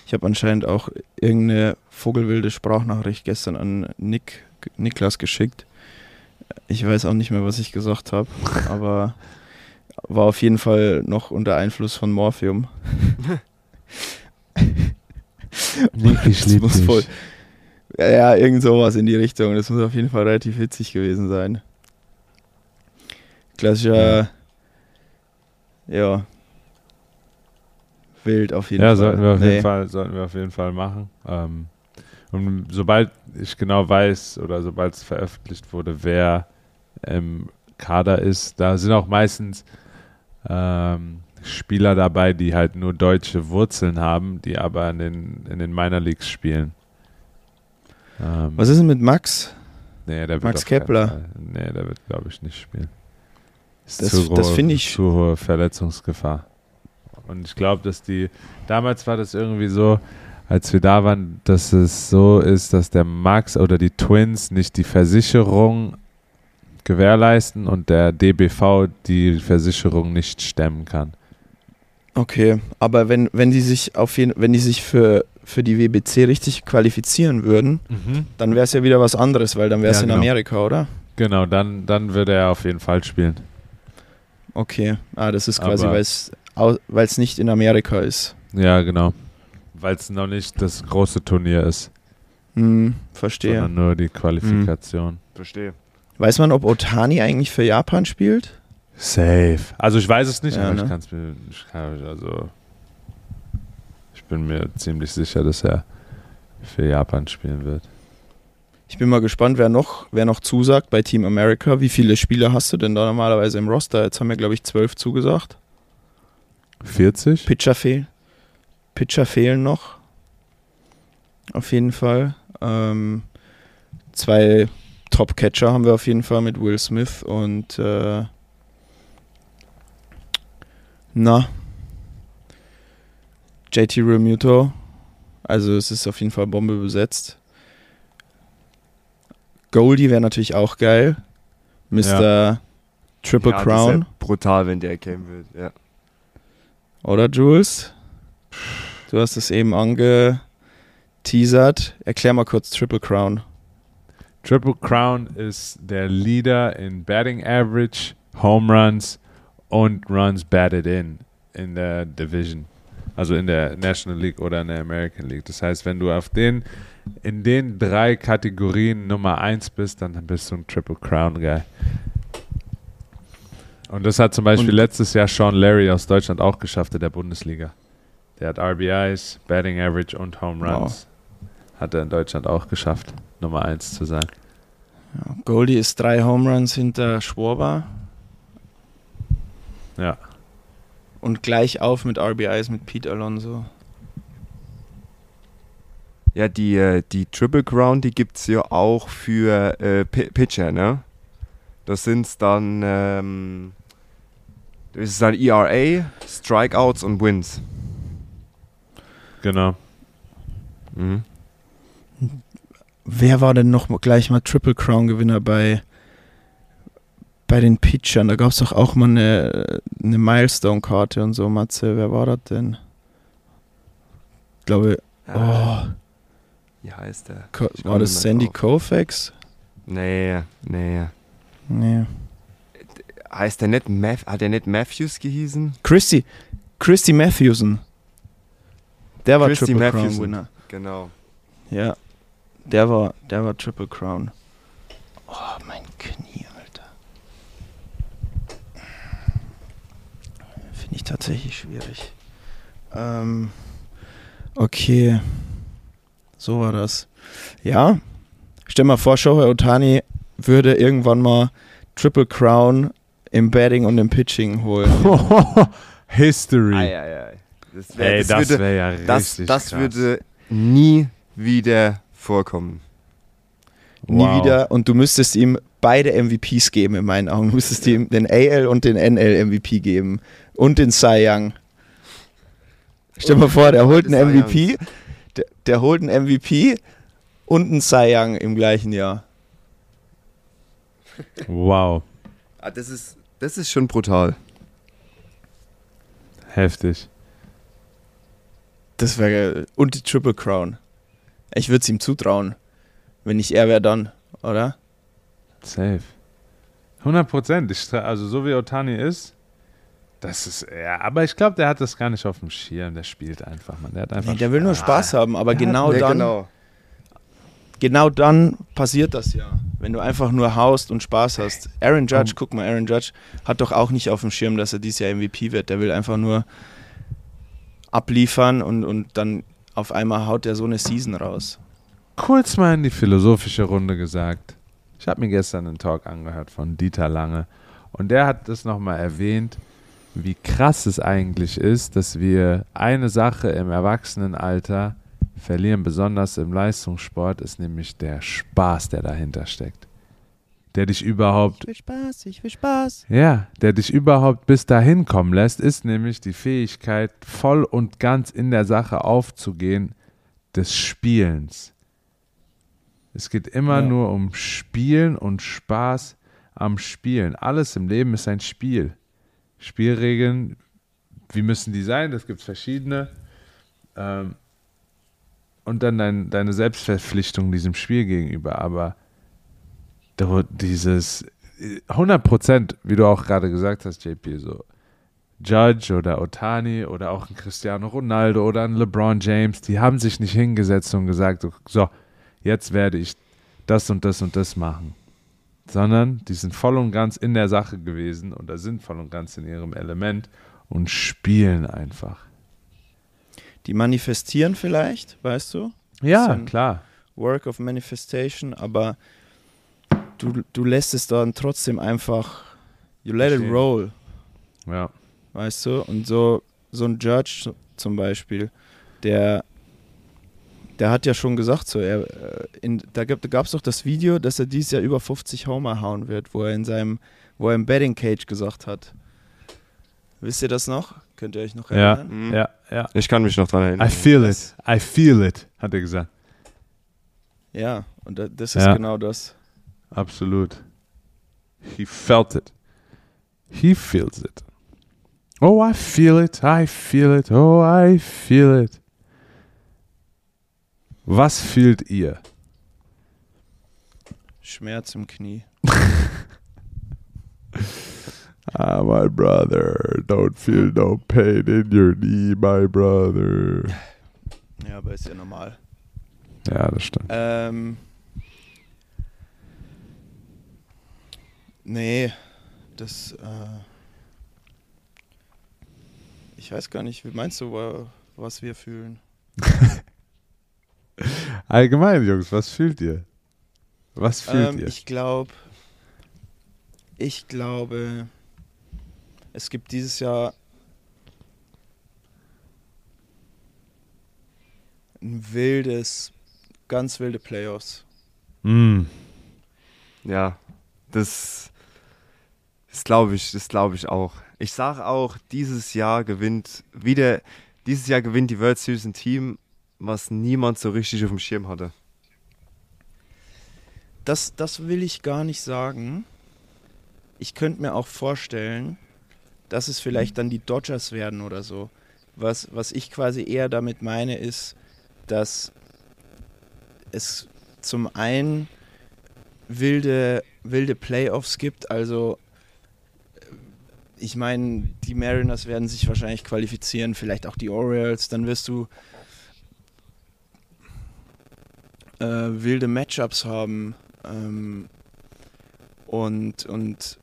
ich habe anscheinend auch irgendeine vogelwilde Sprachnachricht gestern an Nick, Niklas geschickt. Ich weiß auch nicht mehr, was ich gesagt habe, <laughs> aber war auf jeden Fall noch unter Einfluss von Morphium. <laughs> Das muss voll, ja, ja, irgend sowas in die Richtung. Das muss auf jeden Fall relativ witzig gewesen sein. Klassischer, ja, wild auf jeden Ja, Fall. sollten wir auf Nee. jeden Fall, sollten wir auf jeden Fall machen. Ähm, und sobald ich genau weiß oder sobald es veröffentlicht wurde, wer im Kader ist, da sind auch meistens ähm, Spieler dabei, die halt nur deutsche Wurzeln haben, die aber in den, in den Minor Leagues spielen. Ähm, Was ist denn mit Max? nee, der Max Kepler? Fall- Nee, der wird, glaube ich, nicht spielen. Das- zu das finde ich- Zu hohe Verletzungsgefahr. Und ich glaube, dass die. Damals war das irgendwie so, als wir da waren, dass es so ist, dass der Max oder die Twins nicht die Versicherung gewährleisten und der DBV die Versicherung nicht stemmen kann. Okay, aber wenn, wenn die sich auf jeden wenn die sich für, für die WBC richtig qualifizieren würden, dann wäre es ja wieder was anderes, weil dann wäre es Ja, in genau. Amerika, oder? Genau, dann, dann würde er auf jeden Fall spielen. Okay. Ah, das ist quasi, weil es nicht in Amerika ist. Ja, genau. Weil es noch nicht das große Turnier ist, Hm, verstehe. sondern nur die Qualifikation. Verstehe. Weiß man, ob Otani eigentlich für Japan spielt? Safe. Also ich weiß es nicht, Ja, aber ne? ich kann es mir, ich kann, also ich bin mir ziemlich sicher, dass er für Japan spielen wird. Ich bin mal gespannt, wer noch, wer noch zusagt bei Team America. Wie viele Spieler hast du denn da normalerweise im Roster? Jetzt haben wir, glaube ich, zwölf zugesagt. 40? Pitcher fehlen. Pitcher fehlen noch. Auf jeden Fall. Ähm, zwei Top-Catcher haben wir auf jeden Fall mit Will Smith und äh, na JT Remuto. Also es ist auf jeden Fall Bombe besetzt. Goldie wäre natürlich auch geil. Mr. Triple ja, Das Crown. ja brutal, wenn der kämen wird. Ja. Oder Jules? Du hast es eben angeteasert. Erklär mal kurz Triple Crown. Triple Crown ist der Leader in Batting Average, Home Runs und Runs batted in in der Division. Also in der National League oder in der American League. Das heißt, wenn du auf den in den drei Kategorien Nummer 1 bist, dann bist du ein Triple Crown Guy. Und das hat zum Beispiel Und- letztes Jahr Sean Larry aus Deutschland auch geschafft in der Bundesliga. Der hat RBIs, Batting Average und Home Wow. Runs. Hat er in Deutschland auch geschafft, Nummer 1 zu sein. Ja, Goldie ist drei Home Runs hinter Schwarber Ja. Und gleich auf mit RBIs mit Pete Alonso. Ja, die, äh, die Triple Crown, die gibt es ja auch für äh, Pi- Pitcher, ne? Das sind dann, ähm, das ist dann ERA, Strikeouts und Wins. Genau. Mhm. Wer war denn noch mal- gleich mal Triple Crown Gewinner bei, bei den Pitchern? Da gab es doch auch mal eine, eine Milestone-Karte und so, Matze. Wer war das denn? Ich glaube, oh, Wie heißt der? Ko- Ich war das Sandy. Koufax? Nee, nee. Nee. Heißt der nicht Math hat der nicht Matthews gehießen? Christy, Christy Matthewson. Der war Christy Triple Crown Matthewson. Winner. Genau. Ja, der war, der war Triple Crown. Oh, mein Knie, Alter. Finde ich tatsächlich schwierig. Ähm, okay. So war das. Ja. Stell mal vor, Shohei Otani würde irgendwann mal Triple Crown im Batting und im Pitching holen. <laughs> History. Ei, ei, ei. Das, wär, Ey, das, das würde, wäre ja richtig das, das krass. würde nie wieder vorkommen. Nie Wow. wieder. Und du müsstest ihm beide MVPs geben, in meinen Augen. Du müsstest ihm den AL und den NL MVP geben. Und den Cy Young. Stell dir mal vor, der holt einen MVP. Der, der holt einen MVP und einen Cy Young im gleichen Jahr. Wow. Ah, das, ist, das ist schon brutal. Heftig. Das wäre und die Triple Crown. Ich würde es ihm zutrauen. Wenn nicht er wäre, dann, oder? Safe. 100 Prozent. Also so wie Otani ist, das ist, ja, aber ich glaube, der hat das gar nicht auf dem Schirm. Der spielt einfach, man. Der hat einfach Nee, der will nur Spaß haben, aber Ja, genau Nee, dann, genau. genau dann passiert das ja. Wenn du einfach nur haust und Spaß hast. Aaron Judge, guck mal, Aaron Judge hat doch auch nicht auf dem Schirm, dass er dieses Jahr MVP wird. Der will einfach nur abliefern und, und dann auf einmal haut er so eine Season raus. kurz mal in die philosophische Runde gesagt. Ich habe mir gestern einen Talk angehört von Dieter Lange und der hat das nochmal erwähnt, wie krass es eigentlich ist, dass wir eine Sache im Erwachsenenalter verlieren, besonders im Leistungssport, ist nämlich der Spaß, der dahinter steckt. Der dich überhaupt will Spaß, ich will Spaß. ja, der dich überhaupt bis dahin kommen lässt, ist nämlich die Fähigkeit, voll und ganz in der Sache aufzugehen des Spielens. Es geht immer Ja. nur um Spielen und Spaß am Spielen. Alles im Leben ist ein Spiel. Spielregeln, wie müssen die sein? Das gibt es verschiedene. Ähm, und dann dein, deine Selbstverpflichtung diesem Spiel gegenüber. Aber dieses 100 Prozent, wie du auch gerade gesagt hast, JP, so Judge oder Otani oder auch ein Cristiano Ronaldo oder ein LeBron James, die haben sich nicht hingesetzt und gesagt, so, jetzt werde ich das und das und das machen. Sondern die sind voll und ganz in der Sache gewesen oder sind voll und ganz in ihrem Element und spielen einfach. Die manifestieren vielleicht, weißt du? Ja, klar. Work of Manifestation, aber du, du lässt es dann trotzdem einfach, you let it Verstehen. roll, Ja. weißt du? Und so, so ein Judge zum Beispiel, der, der hat ja schon gesagt, so, er, äh, in, da gab es doch das Video, dass er dieses Jahr über 50 Homer hauen wird, wo er in seinem, wo er im Betting Cage gesagt hat. Wisst ihr das noch? Könnt ihr euch noch Ja, erinnern? Mhm. ja, ja. Ich kann mich noch dran erinnern. I feel it. I feel it, hat er gesagt. Ja, und da, das ist Ja. genau das. Absolut. He felt it. He feels it. Oh, I feel it. I feel it. Oh, I feel it. Was fühlt ihr? Schmerz im Knie. <laughs> Ah, my brother, don't feel no pain in your knee, my brother. Ja, aber ist ja normal. Ja, das stimmt. Ähm. Nee, das. Äh, ich weiß gar nicht, wie meinst du, wa- was wir fühlen? <laughs> Allgemein, Jungs, was fühlt ihr? Was fühlt Ähm, ihr? ich glaube, ich glaube, es gibt dieses Jahr ein wildes, ganz wilde Playoffs. Mm. Ja, das, das glaube ich, das glaube ich auch. Ich sage auch, dieses Jahr gewinnt wieder, dieses Jahr gewinnt die World Series ein Team, was niemand so richtig auf dem Schirm hatte. Das, das will ich gar nicht sagen. Ich könnte mir auch vorstellen, dass es vielleicht dann die Dodgers werden oder so. Was, was ich quasi eher damit meine, ist, dass es zum einen wilde, wilde Playoffs gibt. Also, ich meine, die Mariners werden sich wahrscheinlich qualifizieren, vielleicht auch die Orioles. Dann wirst du äh, wilde Matchups haben. Ähm, und, und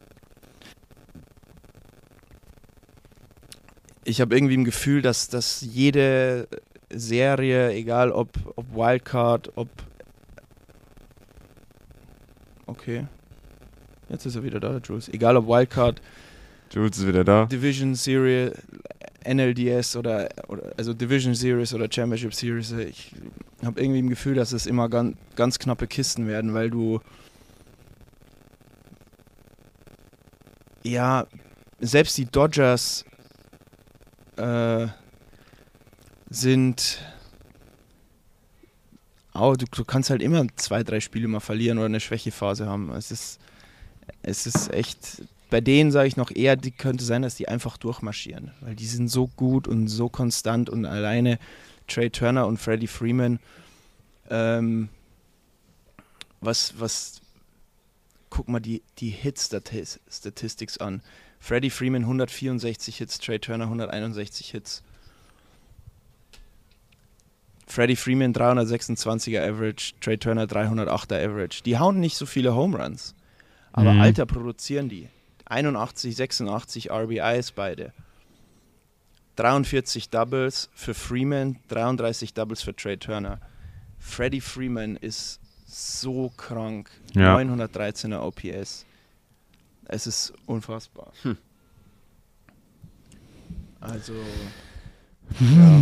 ich habe irgendwie ein Gefühl, dass, dass jede Serie, egal ob, ob Wildcard, ob. Okay. Jetzt ist er wieder da, Jules. Egal ob Wildcard, Jules ist wieder da. Division Series, NLDS oder, oder also Division Series oder Championship Series. Ich habe irgendwie ein Gefühl, dass es immer ganz, ganz knappe Kisten werden, weil du ja selbst die Dodgers äh, sind auch, du, du kannst halt immer zwei, drei Spiele mal verlieren oder eine Schwächephase haben. Es ist, es ist echt, bei denen sage ich noch eher, die könnte sein, dass die einfach durchmarschieren, weil die sind so gut und so konstant und alleine Trey Turner und Freddie Freeman, ähm, was, was, guck mal die, die Hit-Statistics an. Freddie Freeman 164 Hits, Trey Turner 161 Hits. Freddie Freeman 326er Average, Trey Turner 308er Average. Die hauen nicht so viele Home Runs, aber Mhm. Alter produzieren die. 81, 86 RBIs beide. 43 Doubles für Freeman, 33 Doubles für Trey Turner. Freddie Freeman ist so krank. Ja. 913er OPS. Es ist unfassbar. Also, ja.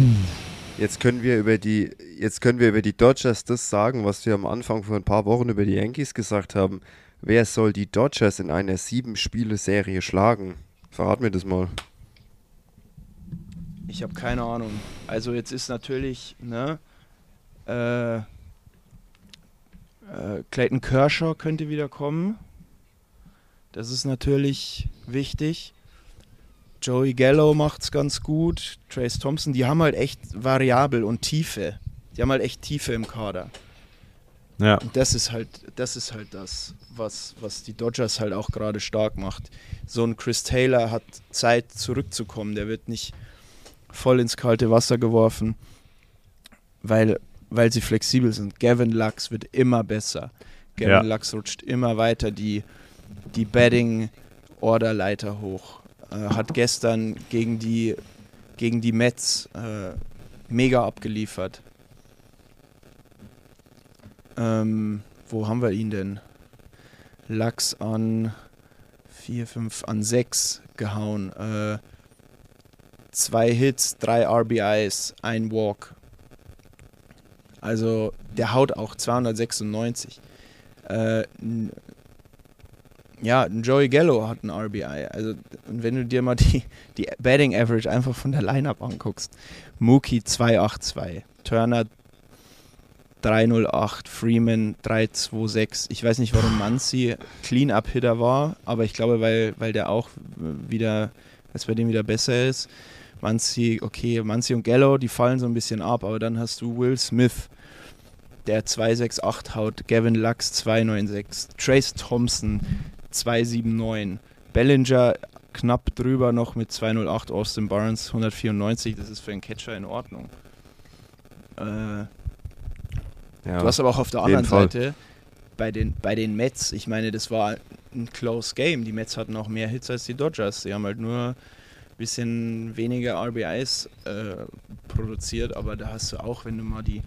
Jetzt können wir über die, jetzt können wir über die Dodgers das sagen, was wir am Anfang vor ein paar Wochen über die Yankees gesagt haben. Wer soll die Dodgers in einer Sieben-Spiele-Serie schlagen? Verrat mir das mal. Ich habe keine Ahnung. Also jetzt ist natürlich, ne, äh, äh, Clayton Kershaw könnte wieder kommen. Das ist natürlich wichtig. Joey Gallo macht's ganz gut. Trace Thompson, die haben halt echt variabel und Tiefe. Die haben halt echt Tiefe im Kader. Ja. Und das ist halt, das ist halt das, was, was die Dodgers halt auch gerade stark macht. So ein Chris Taylor hat Zeit zurückzukommen. Der wird nicht voll ins kalte Wasser geworfen, weil, weil sie flexibel sind. Gavin Lux wird immer besser. Gavin Ja. Lux rutscht immer weiter die, die Batting-Order-Leiter hoch. Äh, hat gestern gegen die, gegen die Mets äh, mega abgeliefert. Ähm, wo haben wir ihn denn? Lachs an 4, 5, an 6 gehauen. Äh, zwei Hits, drei RBIs, ein Walk. Also der haut auch 296. Äh, ja, Joey Gallo hat ein RBI. Also und wenn du dir mal die, die Batting Average einfach von der Lineup anguckst. Mookie 282, Turner 308, Freeman 326. Ich weiß nicht, warum Muncy Clean-Up-Hitter war, aber ich glaube, weil, weil der auch wieder, dass bei dem wieder besser ist. Muncy, okay, Muncy und Gallo, die fallen so ein bisschen ab, aber dann hast du Will Smith, der 268 haut, Gavin Lux 296, Trace Thompson 279, Bellinger knapp drüber noch mit 208, Austin Barnes 194, das ist für einen Catcher in Ordnung. Äh, Ja, Du hast aber auch auf der anderen Fall. Seite bei den, bei den Mets, ich meine, das war ein close Game. Die Mets hatten auch mehr Hits als die Dodgers. Die haben halt nur bisschen weniger RBIs äh, produziert, aber da hast du auch, wenn du mal die,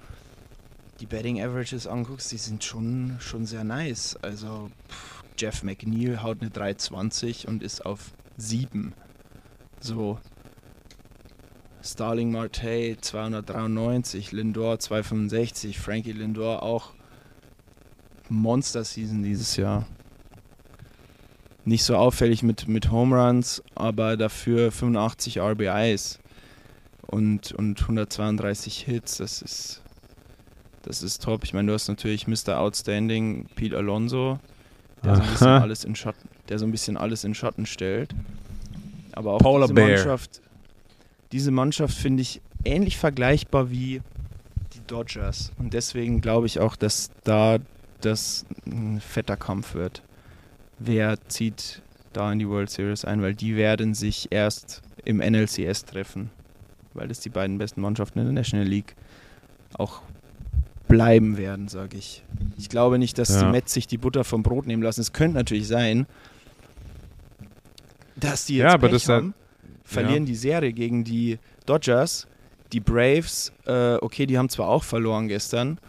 die Betting Averages anguckst, die sind schon, schon sehr nice. Also pff, Jeff McNeil haut eine 320 und ist auf 7. So. Starling Marte 293, Lindor 265, Frankie Lindor auch Monster-Season dieses Jahr. Nicht so auffällig mit, mit Home Runs, aber dafür 85 RBIs und, und 132 Hits. Das ist, das ist top. Ich meine, du hast natürlich Mr. Outstanding Pete Alonso, der so ein bisschen alles in Schatten, der so ein bisschen alles in Schatten stellt. Aber auch Polar diese Bear. Mannschaft, diese Mannschaft finde ich ähnlich vergleichbar wie die Dodgers. Und deswegen glaube ich auch, dass da das ein fetter Kampf wird. Wer zieht da in die World Series ein? Weil die werden sich erst im NLCS treffen. Weil das die beiden besten Mannschaften in der National League auch bleiben werden, sage ich. Ich glaube nicht, dass die Ja. Mets sich die Butter vom Brot nehmen lassen. Es könnte natürlich sein, dass die jetzt Ja, aber Pech das haben, verlieren die Serie gegen die Dodgers. Die Braves, äh, okay, die haben zwar auch verloren gestern,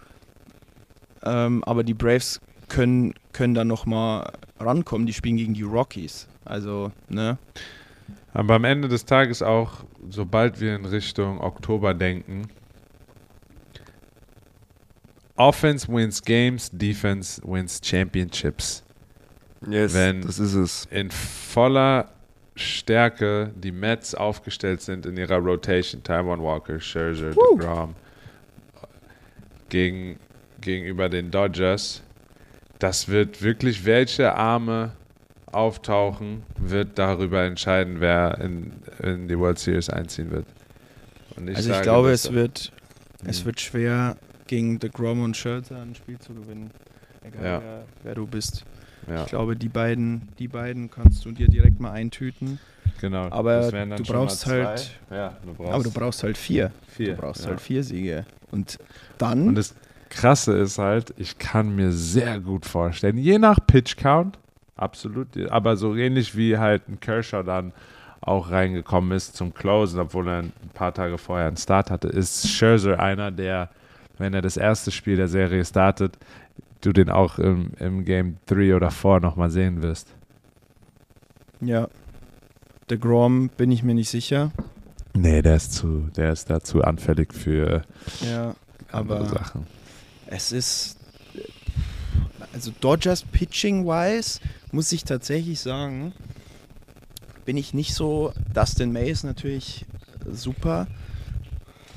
ähm, aber die Braves können, können dann nochmal rankommen. Die spielen gegen die Rockies. Also, ne? Aber am Ende des Tages auch, sobald wir in Richtung Oktober denken, Offense wins games, Defense wins championships. Yes, Wenn- das ist es. In voller Stärke die Mets aufgestellt sind in ihrer Rotation, Taiwan Walker, Scherzer, DeGrom, gegen gegenüber den Dodgers. Das wird wirklich, welche Arme auftauchen, wird darüber entscheiden, wer in, in die World Series einziehen wird. Ich also ich glaube, es wird, es wird schwer, gegen DeGrom und Scherzer ein Spiel zu gewinnen. Egal ja. wer, wer, du bist. Ja. Ich glaube, die beiden, die beiden kannst du dir direkt mal eintüten. Genau. Aber du brauchst halt. Ja, du brauchst aber du brauchst halt vier. vier du brauchst halt vier Siege. Und dann. Und das Krasse ist halt, ich kann mir sehr gut vorstellen, je nach Pitch Count, absolut, aber so ähnlich wie halt ein Kershaw dann auch reingekommen ist zum Closen, obwohl er ein paar Tage vorher einen Start hatte, ist Scherzer einer, der, wenn er das erste Spiel der Serie startet, du den auch im, im Game 3 oder 4 nochmal sehen wirst. Ja. Der Grom bin ich mir nicht sicher. Nee, der ist zu, der ist da zu anfällig für ja, andere Sachen. Es ist also Dodgers pitching wise muss ich tatsächlich sagen, bin ich nicht so. Dustin May ist natürlich super.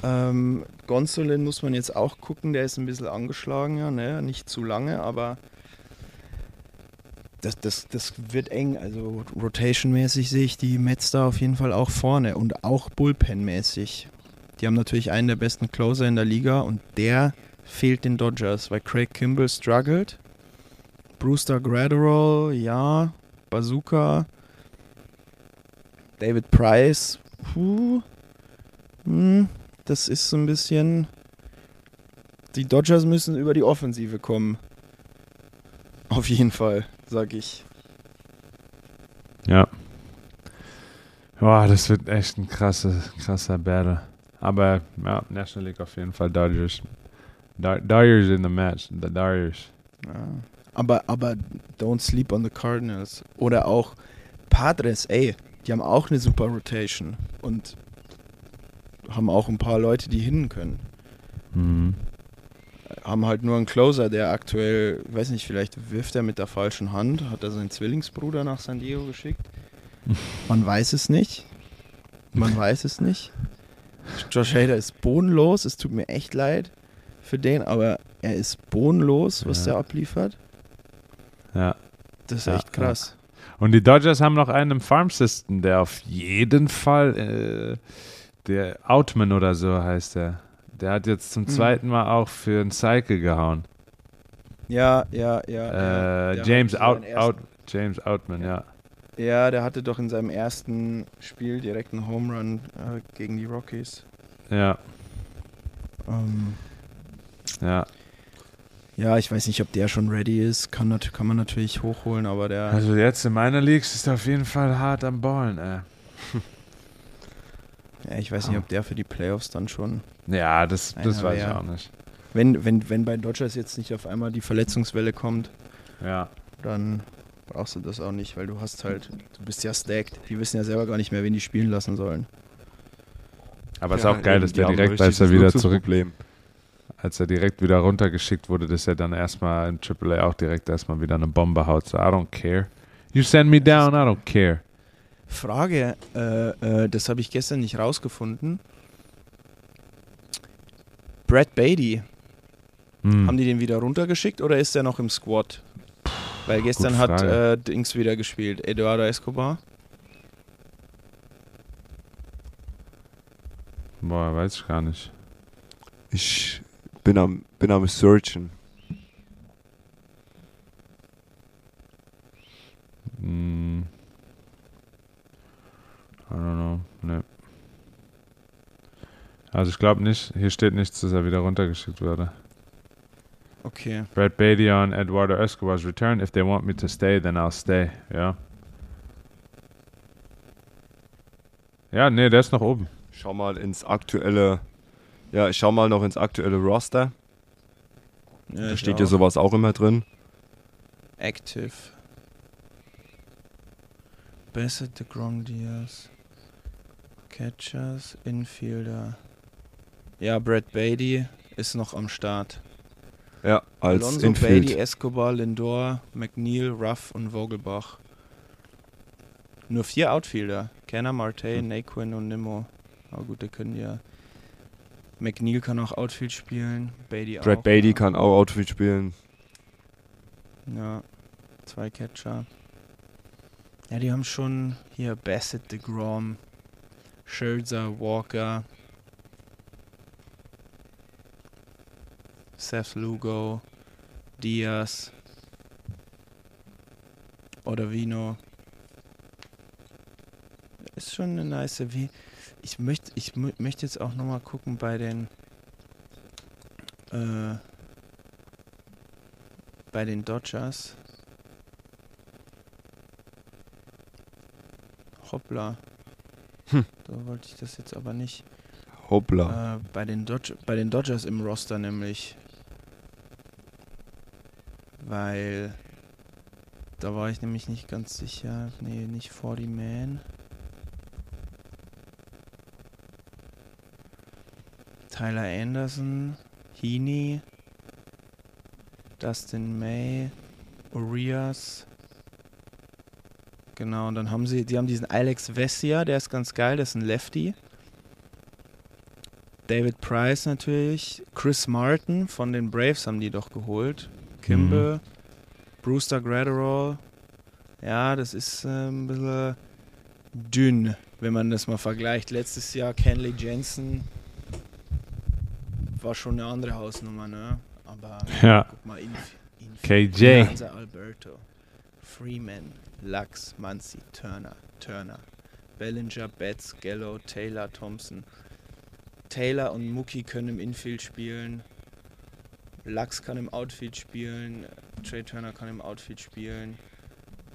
Ähm, Gonsolin muss man jetzt auch gucken, der ist ein bisschen angeschlagen, ja, ne? nicht zu lange, aber das, das, das wird eng. Also rotation-mäßig sehe ich die Mets da auf jeden Fall auch vorne und auch Bullpen-mäßig. Die haben natürlich einen der besten Closer in der Liga und der fehlt den Dodgers, weil Craig Kimball struggelt. Brewster Gradual, ja. Bazooka. David Price, puh. Hm, das ist so ein bisschen. Die Dodgers müssen über die Offensive kommen. Auf jeden Fall sag ich. Ja. Boah, das wird echt ein krasser, krasser Battle. Aber ja, National League auf jeden Fall Dodgers. Dodgers in the match. The Dodgers. Ja. Aber, aber don't sleep on the Cardinals. Oder auch Padres, ey, die haben auch eine super Rotation. Und haben auch ein paar Leute, die hinnen können. Mhm haben halt nur einen Closer, der aktuell, weiß nicht, vielleicht wirft er mit der falschen Hand, hat er seinen Zwillingsbruder nach San Diego geschickt. <laughs> Man weiß es nicht. Man weiß es nicht. Josh Hader ist bodenlos, es tut mir echt leid für den, aber er ist bodenlos, was ja. der abliefert. Ja. Das ist ja, echt krass. Ja. Und die Dodgers haben noch einen im Farm System, der auf jeden Fall, äh, der Outman oder so heißt er. Der hat jetzt zum mhm. zweiten Mal auch für ein Cycle gehauen. Ja, ja, ja. Äh, ja. James, Out, Out, James Outman, ja. Ja, der hatte doch in seinem ersten Spiel direkt einen Home Run äh, gegen die Rockies. Ja. Ähm, ja. Ja, ich weiß nicht, ob der schon ready ist. Kann, kann man natürlich hochholen, aber der. Also jetzt in meiner Leagues ist er auf jeden Fall hart am Ballen, ey. <laughs> Ja, ich weiß nicht, ob der für die Playoffs dann schon. Ja, das, das weiß ich auch nicht. Wenn, wenn, wenn bei Dodgers jetzt nicht auf einmal die Verletzungswelle kommt, ja. dann brauchst du das auch nicht, weil du hast halt, du bist ja stacked. Die wissen ja selber gar nicht mehr, wen die spielen lassen sollen. Aber es ja, ist auch geil, dass der direkt, als er wieder zurück, als er direkt wieder runtergeschickt wurde, dass er dann erstmal in AAA auch direkt erstmal wieder eine Bombe haut. So, I don't care. You send me down, I don't care. Frage, äh, äh, das habe ich gestern nicht rausgefunden. Brad Beatty, hm. haben die den wieder runtergeschickt oder ist er noch im Squad? Weil gestern hat äh, Dings wieder gespielt, Eduardo Escobar. Boah, weiß ich gar nicht. Ich bin am, bin am Searchen. Hm. I don't know. Ne. Also ich glaube nicht, hier steht nichts, dass er wieder runtergeschickt wurde. Okay. Brad Beatty on Eduardo Escobar's return. If they want me to stay, then I'll stay. Ja. Ja, nee, der ist noch oben. Schau mal ins aktuelle, ja, ich schau mal noch ins aktuelle Roster. Ja, da steht ja sowas auch immer drin. Active. Bassett, the Grom Diaz. Catchers, Infielder. Ja, Brad Beatty ist noch am Start. Ja, als Alonso, Infield. Beatty, Escobar, Lindor, McNeil, Ruff und Vogelbach. Nur vier Outfielder. Kenner, Marte, hm. Naquin und Nimmo. Aber gut, die können ja McNeil kann auch Outfield spielen. Beatty Brad auch. Beatty kann auch Outfield spielen. Ja, zwei Catcher. Ja, die haben schon hier Bassett, DeGrom, Scherzer, Walker, Seth Lugo, Diaz, Ottavino. Ist schon eine nice. Wie ich möchte, ich mö- möchte jetzt auch nochmal gucken bei den äh, bei den Dodgers. Hoppla. Hm. Da wollte ich das jetzt aber nicht. Hoppla. Äh, bei, den Dodge bei den Dodgers im Roster nämlich. Weil da war ich nämlich nicht ganz sicher. Nee, nicht 40 Man. Tyler Anderson, Heaney, Dustin May, Urias. Genau, und dann haben sie, die haben diesen Alex Vessia, der ist ganz geil, der ist ein Lefty. David Price natürlich, Chris Martin von den Braves haben die doch geholt. Kimball, Brewster Gratterall. Ja, das ist äh, ein bisschen dünn, wenn man das mal vergleicht. Letztes Jahr Kenley Jensen war schon eine andere Hausnummer, ne? Aber Ja. guck mal, Inf Inf KJ. Hansa Alberto, Freeman, Lux, Muncy, Turner, Turner, Bellinger, Betts, Gallo, Taylor, Thompson. Taylor und Mookie können im Infield spielen. Lux kann im Outfield spielen. Trey Turner kann im Outfield spielen.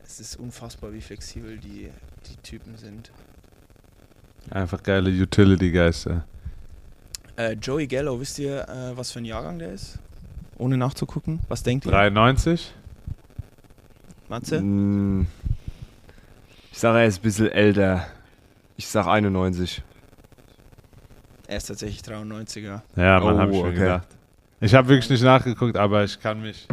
Es ist unfassbar, wie flexibel die, die Typen sind. Einfach geile Utility-Geister. Äh, Joey Gallo, wisst ihr, äh, was für ein Jahrgang der ist? Ohne nachzugucken. Was denkt ihr? 93? Matze? Mm, Ich sage, er ist ein bisschen älter. Ich sag 91. Er ist tatsächlich 93er. Ja, man Oh, habe ich mir okay. gedacht. Ich habe wirklich nicht nachgeguckt, aber ich kann mich.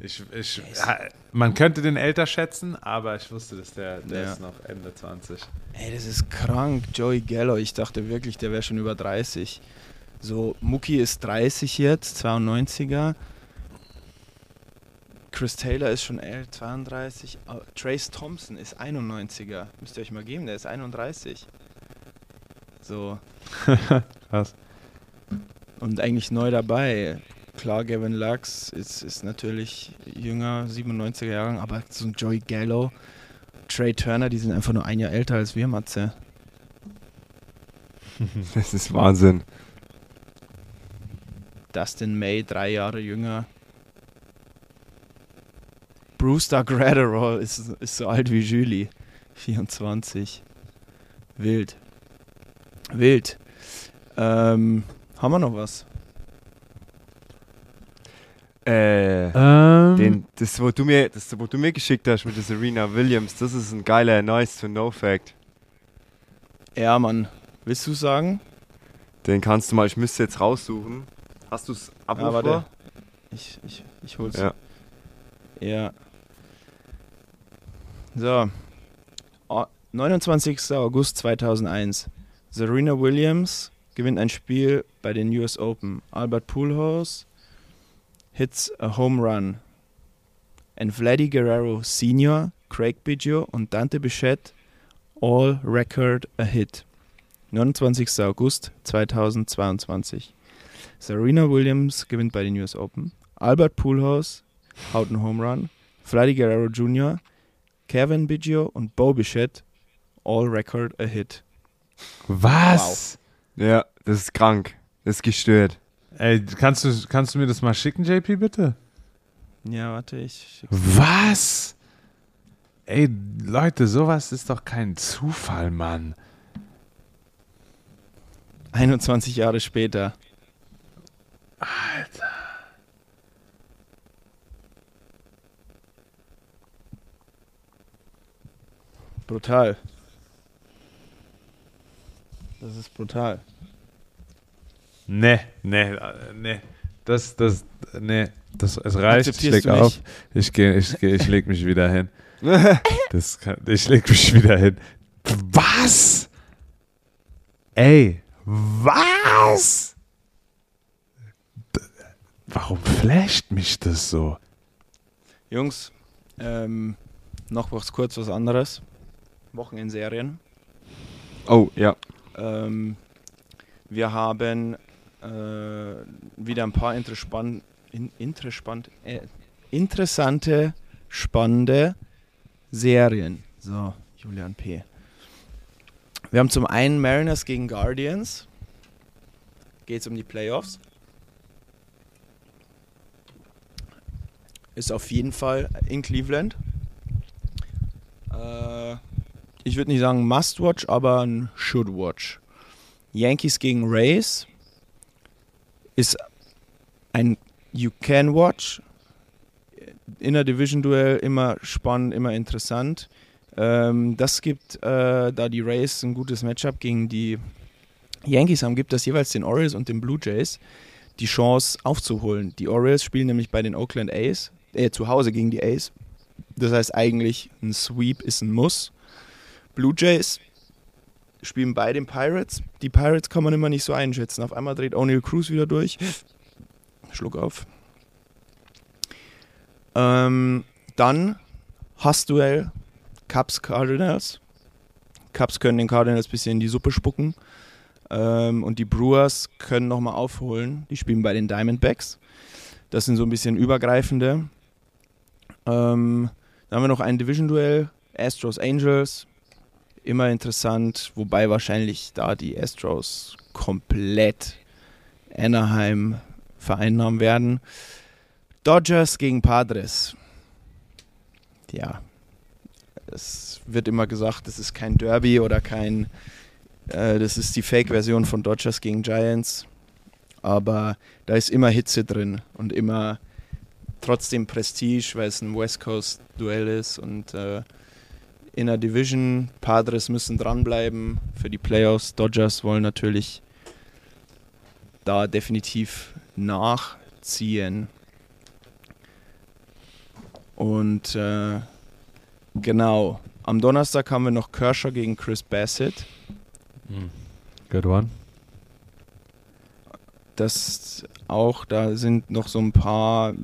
Ich, ich, ha- man könnte den älter schätzen, aber ich wusste, dass der, der Ja. ist noch Ende 20. Ey, das ist krank. Joey Gallo, ich dachte wirklich, der wäre schon über 30. So, Mookie ist 30 jetzt, 92er. Chris Taylor ist schon älter, 32. Ah, Trace Thompson ist 91er. Müsst ihr euch mal geben, der ist 31. So. <laughs> Krass. Und eigentlich neu dabei. Klar, Gavin Lux ist, ist natürlich jünger, 97er Jahrgang, aber so ein Joey Gallo, Trey Turner, die sind einfach nur ein Jahr älter als wir, Matze. <laughs> Das ist Wahnsinn. Dustin May, drei Jahre jünger. Brewster Gratterall ist, ist so alt wie Julie. 24. Wild. Wild. Ähm, haben wir noch was? Äh, Ähm, den, das, wo du mir, das, wo du mir geschickt hast mit der Serena Williams, das ist ein geiler Nice to Know Fact. Ja, Mann. Willst du sagen? Den kannst du mal, ich müsste jetzt raussuchen. Hast du es abrufbar? Ich, ich, ich hol's. Ja. Ja. So. Oh, 29. August 2001. Serena Williams gewinnt ein Spiel bei den US Open. Albert Pujols hits a home run. And Vladdy Guerrero Sr., Craig Biggio und Dante Bichette all record a hit. 29. August 2022. Serena Williams gewinnt bei den US Open. Albert Pujols haut einen Home Run. Vladdy Guerrero Jr., Kevin Biggio und Bo Bichette all record a hit. was? Ja, das ist krank. Das ist gestört. Ey, kannst du, kannst du mir das mal schicken, JP, bitte? Ja, warte, ich schick's. Was? Ey, Leute, sowas ist doch kein Zufall, Mann. 21 Jahre später. Alter. Brutal. Das ist brutal. Nee, äh, nee. Das, das, nee, das, es reicht. Ich leg auf. Ich gehe, ich gehe, ich leg mich wieder hin. <laughs> Das kann, ich leg mich wieder hin. Was? Ey, was? Warum flasht mich das so? Jungs, ähm, noch was kurz was anderes. Wochenendserien. Oh, ja. Ähm, wir haben äh, wieder ein paar interessant, in, interessant, äh, interessante, spannende Serien. So, Julian P. Wir haben zum einen Mariners gegen Guardians. Geht es um die Playoffs. Ist auf jeden Fall in Cleveland. Äh, ich würde nicht sagen Must-Watch, aber ein Should-Watch. Yankees gegen Rays ist ein You Can Watch. Inner Division Duell immer spannend, immer interessant. Ähm, das gibt, äh, da die Rays ein gutes Matchup gegen die Yankees haben, gibt das jeweils den Orioles und den Blue Jays die Chance aufzuholen. Die Orioles spielen nämlich bei den Oakland A's, äh, zu Hause gegen die A's. Das heißt eigentlich, ein Sweep ist ein Muss. Blue Jays spielen bei den Pirates. Die Pirates kann man immer nicht so einschätzen. Auf einmal dreht O'Neill Cruz wieder durch. Schluck auf. Ähm, dann Hassduell Cubs Cardinals. Cubs können den Cardinals ein bisschen in die Suppe spucken. Ähm, und die Brewers können nochmal aufholen. Die spielen bei den Diamondbacks. Das sind so ein bisschen übergreifende. Ähm, dann haben wir noch ein Division-Duell. Astros Angels. Immer interessant, wobei wahrscheinlich da die Astros komplett Anaheim vereinnahmen werden. Dodgers gegen Padres. Ja, es wird immer gesagt, das ist kein Derby oder kein, äh, das ist die Fake-Version von Dodgers gegen Giants. Aber da ist immer Hitze drin und immer trotzdem Prestige, weil es ein West Coast-Duell ist und äh, in der Division. Padres müssen dranbleiben für die Playoffs. Dodgers wollen natürlich da definitiv nachziehen. Und äh, genau, am Donnerstag haben wir noch Kershaw gegen Chris Bassett. Good one. Das auch, da sind noch so ein paar,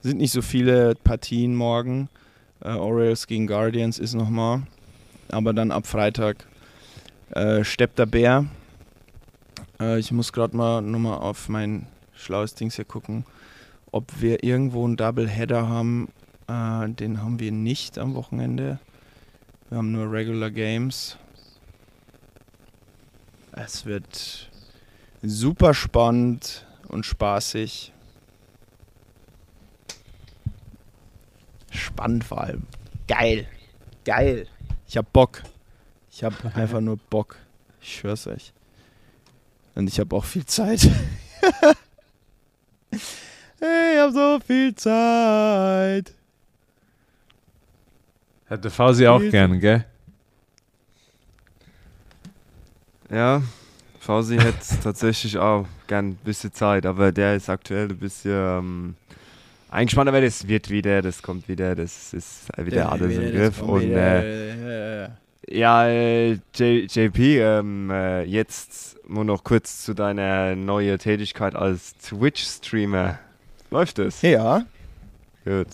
sind nicht so viele Partien morgen. Äh, Orioles gegen Guardians ist nochmal. Aber dann ab Freitag äh, steppt der Bär. Äh, ich muss gerade mal nochmal auf mein schlaues Dings hier gucken, ob wir irgendwo einen Doubleheader haben. Äh, den haben wir nicht am Wochenende. Wir haben nur Regular Games. Es wird super spannend und spaßig. Spannend vor allem. Geil. Geil. Ich hab Bock. Ich hab einfach nur Bock. Ich schwör's euch. Und ich hab auch viel Zeit. <laughs> ich hab so viel Zeit. Hätte Fausi auch gern, gell? Ja, Fausi hätte tatsächlich auch gern ein bisschen Zeit, aber der ist aktuell ein bisschen ähm, eingespannt, aber das wird wieder, das kommt wieder, das ist wieder alles im Griff. Und äh, ja, äh, J JP, ähm, äh, jetzt nur noch kurz zu deiner neuen Tätigkeit als Twitch-Streamer. Läuft es? Ja, Gut.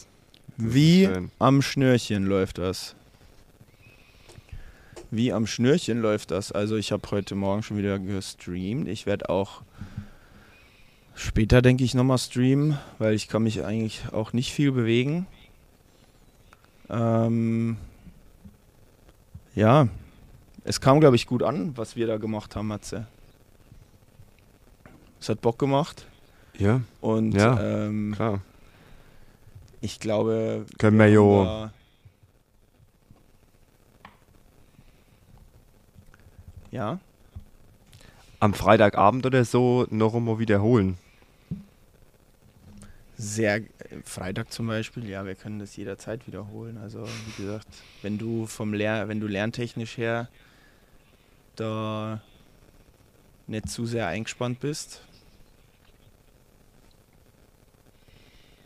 wie am Schnürchen läuft das. Wie am Schnürchen läuft das. Also ich habe heute Morgen schon wieder gestreamt. Ich werde auch später, denke ich, nochmal streamen, weil ich kann mich eigentlich auch nicht viel bewegen. Ähm, ja, es kam, glaube ich, gut an, was wir da gemacht haben, Matze. Es hat Bock gemacht Ja, und Ja, ähm, klar. ich glaube, Können wir jo- Ja, Am Freitagabend oder so noch einmal wiederholen. Sehr. äh, Freitag zum Beispiel, ja, wir können das jederzeit wiederholen. Also wie gesagt, wenn du vom Lehr wenn du lerntechnisch her da nicht zu sehr eingespannt bist,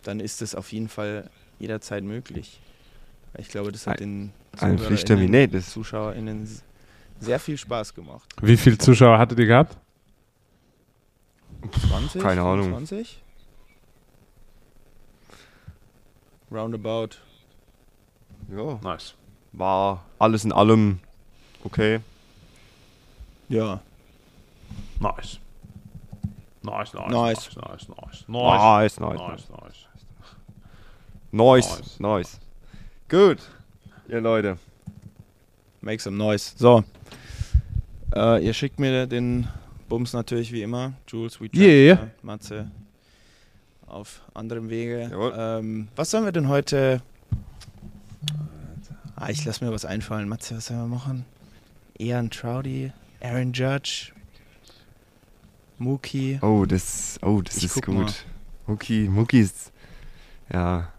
dann ist das auf jeden Fall jederzeit möglich. Ich glaube, das hat den Ein Pflichttermin. Nee, das ZuschauerInnen sehr viel Spaß gemacht. Wie viele Zuschauer hattet ihr gehabt? 20? Keine Ahnung. 20? Roundabout. Ja, Nice. war alles in allem okay. Ja. Nice. Nice, nice, Nice. nice, nice, nice, nice, Nice, nice, nice, nice. nice. Nice, nice. Gut. Ja, Leute. Make some noise. So. Äh, ihr schickt mir den Bums natürlich wie immer. Jules, WeChat, Yeah. Matze. Auf anderem Wege. Ähm, was sollen wir denn heute. Ah, ich lass mir was einfallen. Matze, was sollen wir machen? Ian Troudy, Aaron Judge, Mookie. Oh, das, oh, das Ich ist gut. mal. Muki, Muki ist, ja,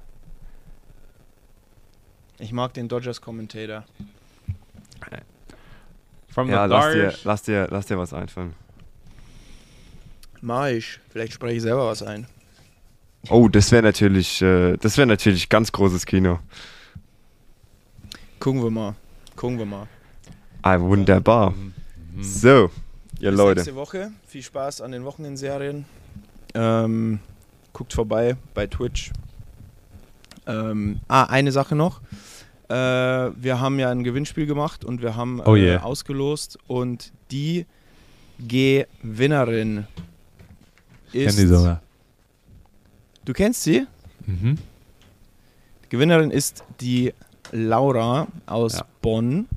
Ich mag den Dodgers Commentator. From ja, the lass dir, lass dir, lass dir was einfallen. Mach ich. Vielleicht spreche ich selber was ein. Oh, das wäre natürlich, äh, das wäre natürlich ganz großes Kino. Gucken wir mal. Gucken wir mal. Ah, wunderbar. Mhm. So, ja Bis Leute. nächste Woche. Viel Spaß an den Wochenendserien. Ähm, guckt vorbei bei Twitch. Ähm, ah, eine Sache noch. Äh, wir haben ja ein Gewinnspiel gemacht und wir haben Oh äh, yeah. ausgelost und die Gewinnerin Ich ist. kenn die sogar. Du kennst sie? Mhm. Die Gewinnerin ist die Laura aus Ja. Bonn.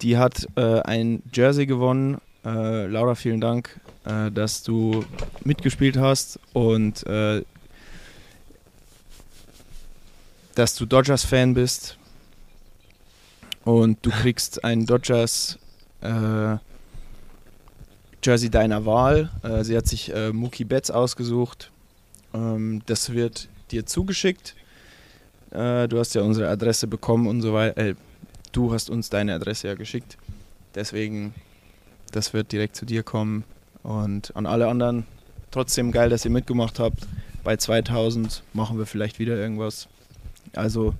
Die hat äh, ein Jersey gewonnen. Äh, Laura, vielen Dank, äh, dass du mitgespielt hast und äh, dass du Dodgers-Fan bist. Und du kriegst ein Dodgers äh, Jersey deiner Wahl. Äh, sie hat sich Mookie Betts ausgesucht. Ähm, das wird dir zugeschickt. Äh, du hast ja unsere Adresse bekommen und so weiter. Äh, du hast uns deine Adresse ja geschickt. Deswegen, das wird direkt zu dir kommen. Und an alle anderen, trotzdem geil, dass ihr mitgemacht habt. Bei 2000 machen wir vielleicht wieder irgendwas. Also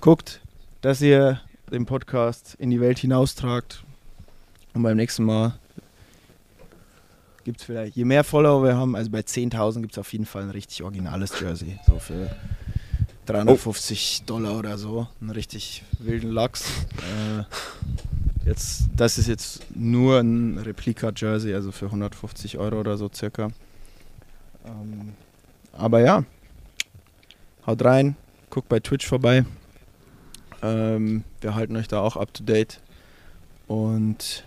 guckt, dass ihr den Podcast in die Welt hinaustragt. Und beim nächsten Mal gibt es vielleicht, je mehr Follower wir haben, also bei 10.000 gibt es auf jeden Fall ein richtig originales Jersey. So für 350 Dollar oder so. Einen richtig wilden Lachs. Äh, jetzt, das ist jetzt nur ein Replika-Jersey, also für 150 Euro oder so circa. Ähm, aber ja, haut rein, guckt bei Twitch vorbei. Ähm, wir halten euch da auch up to date. Und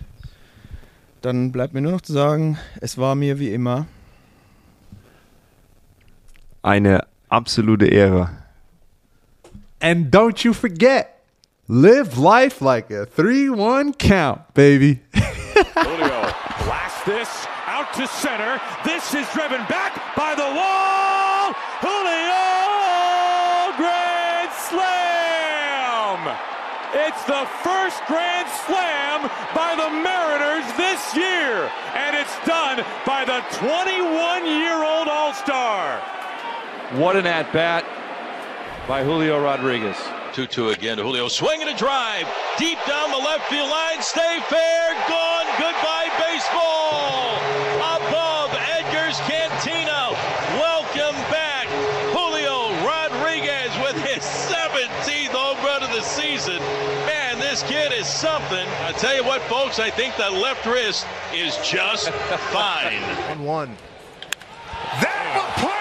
dann bleibt mir nur noch zu sagen, es war mir wie immer. Eine absolute Ehre. And don't you forget, live life like a 3-1 count, baby. Julio blasts this out to center. This is driven back by the wall. It's the first grand slam by the Mariners this year, and it's done by the 21-year-old All-Star. What an at bat by Julio Rodriguez. 2 2 again to Julio. Swing and a drive. Deep down the left field line. Stay fair. Gone. Goodbye, baseball. Something. I tell you what, folks, I think that left wrist is just <laughs> fine. One. That will plenty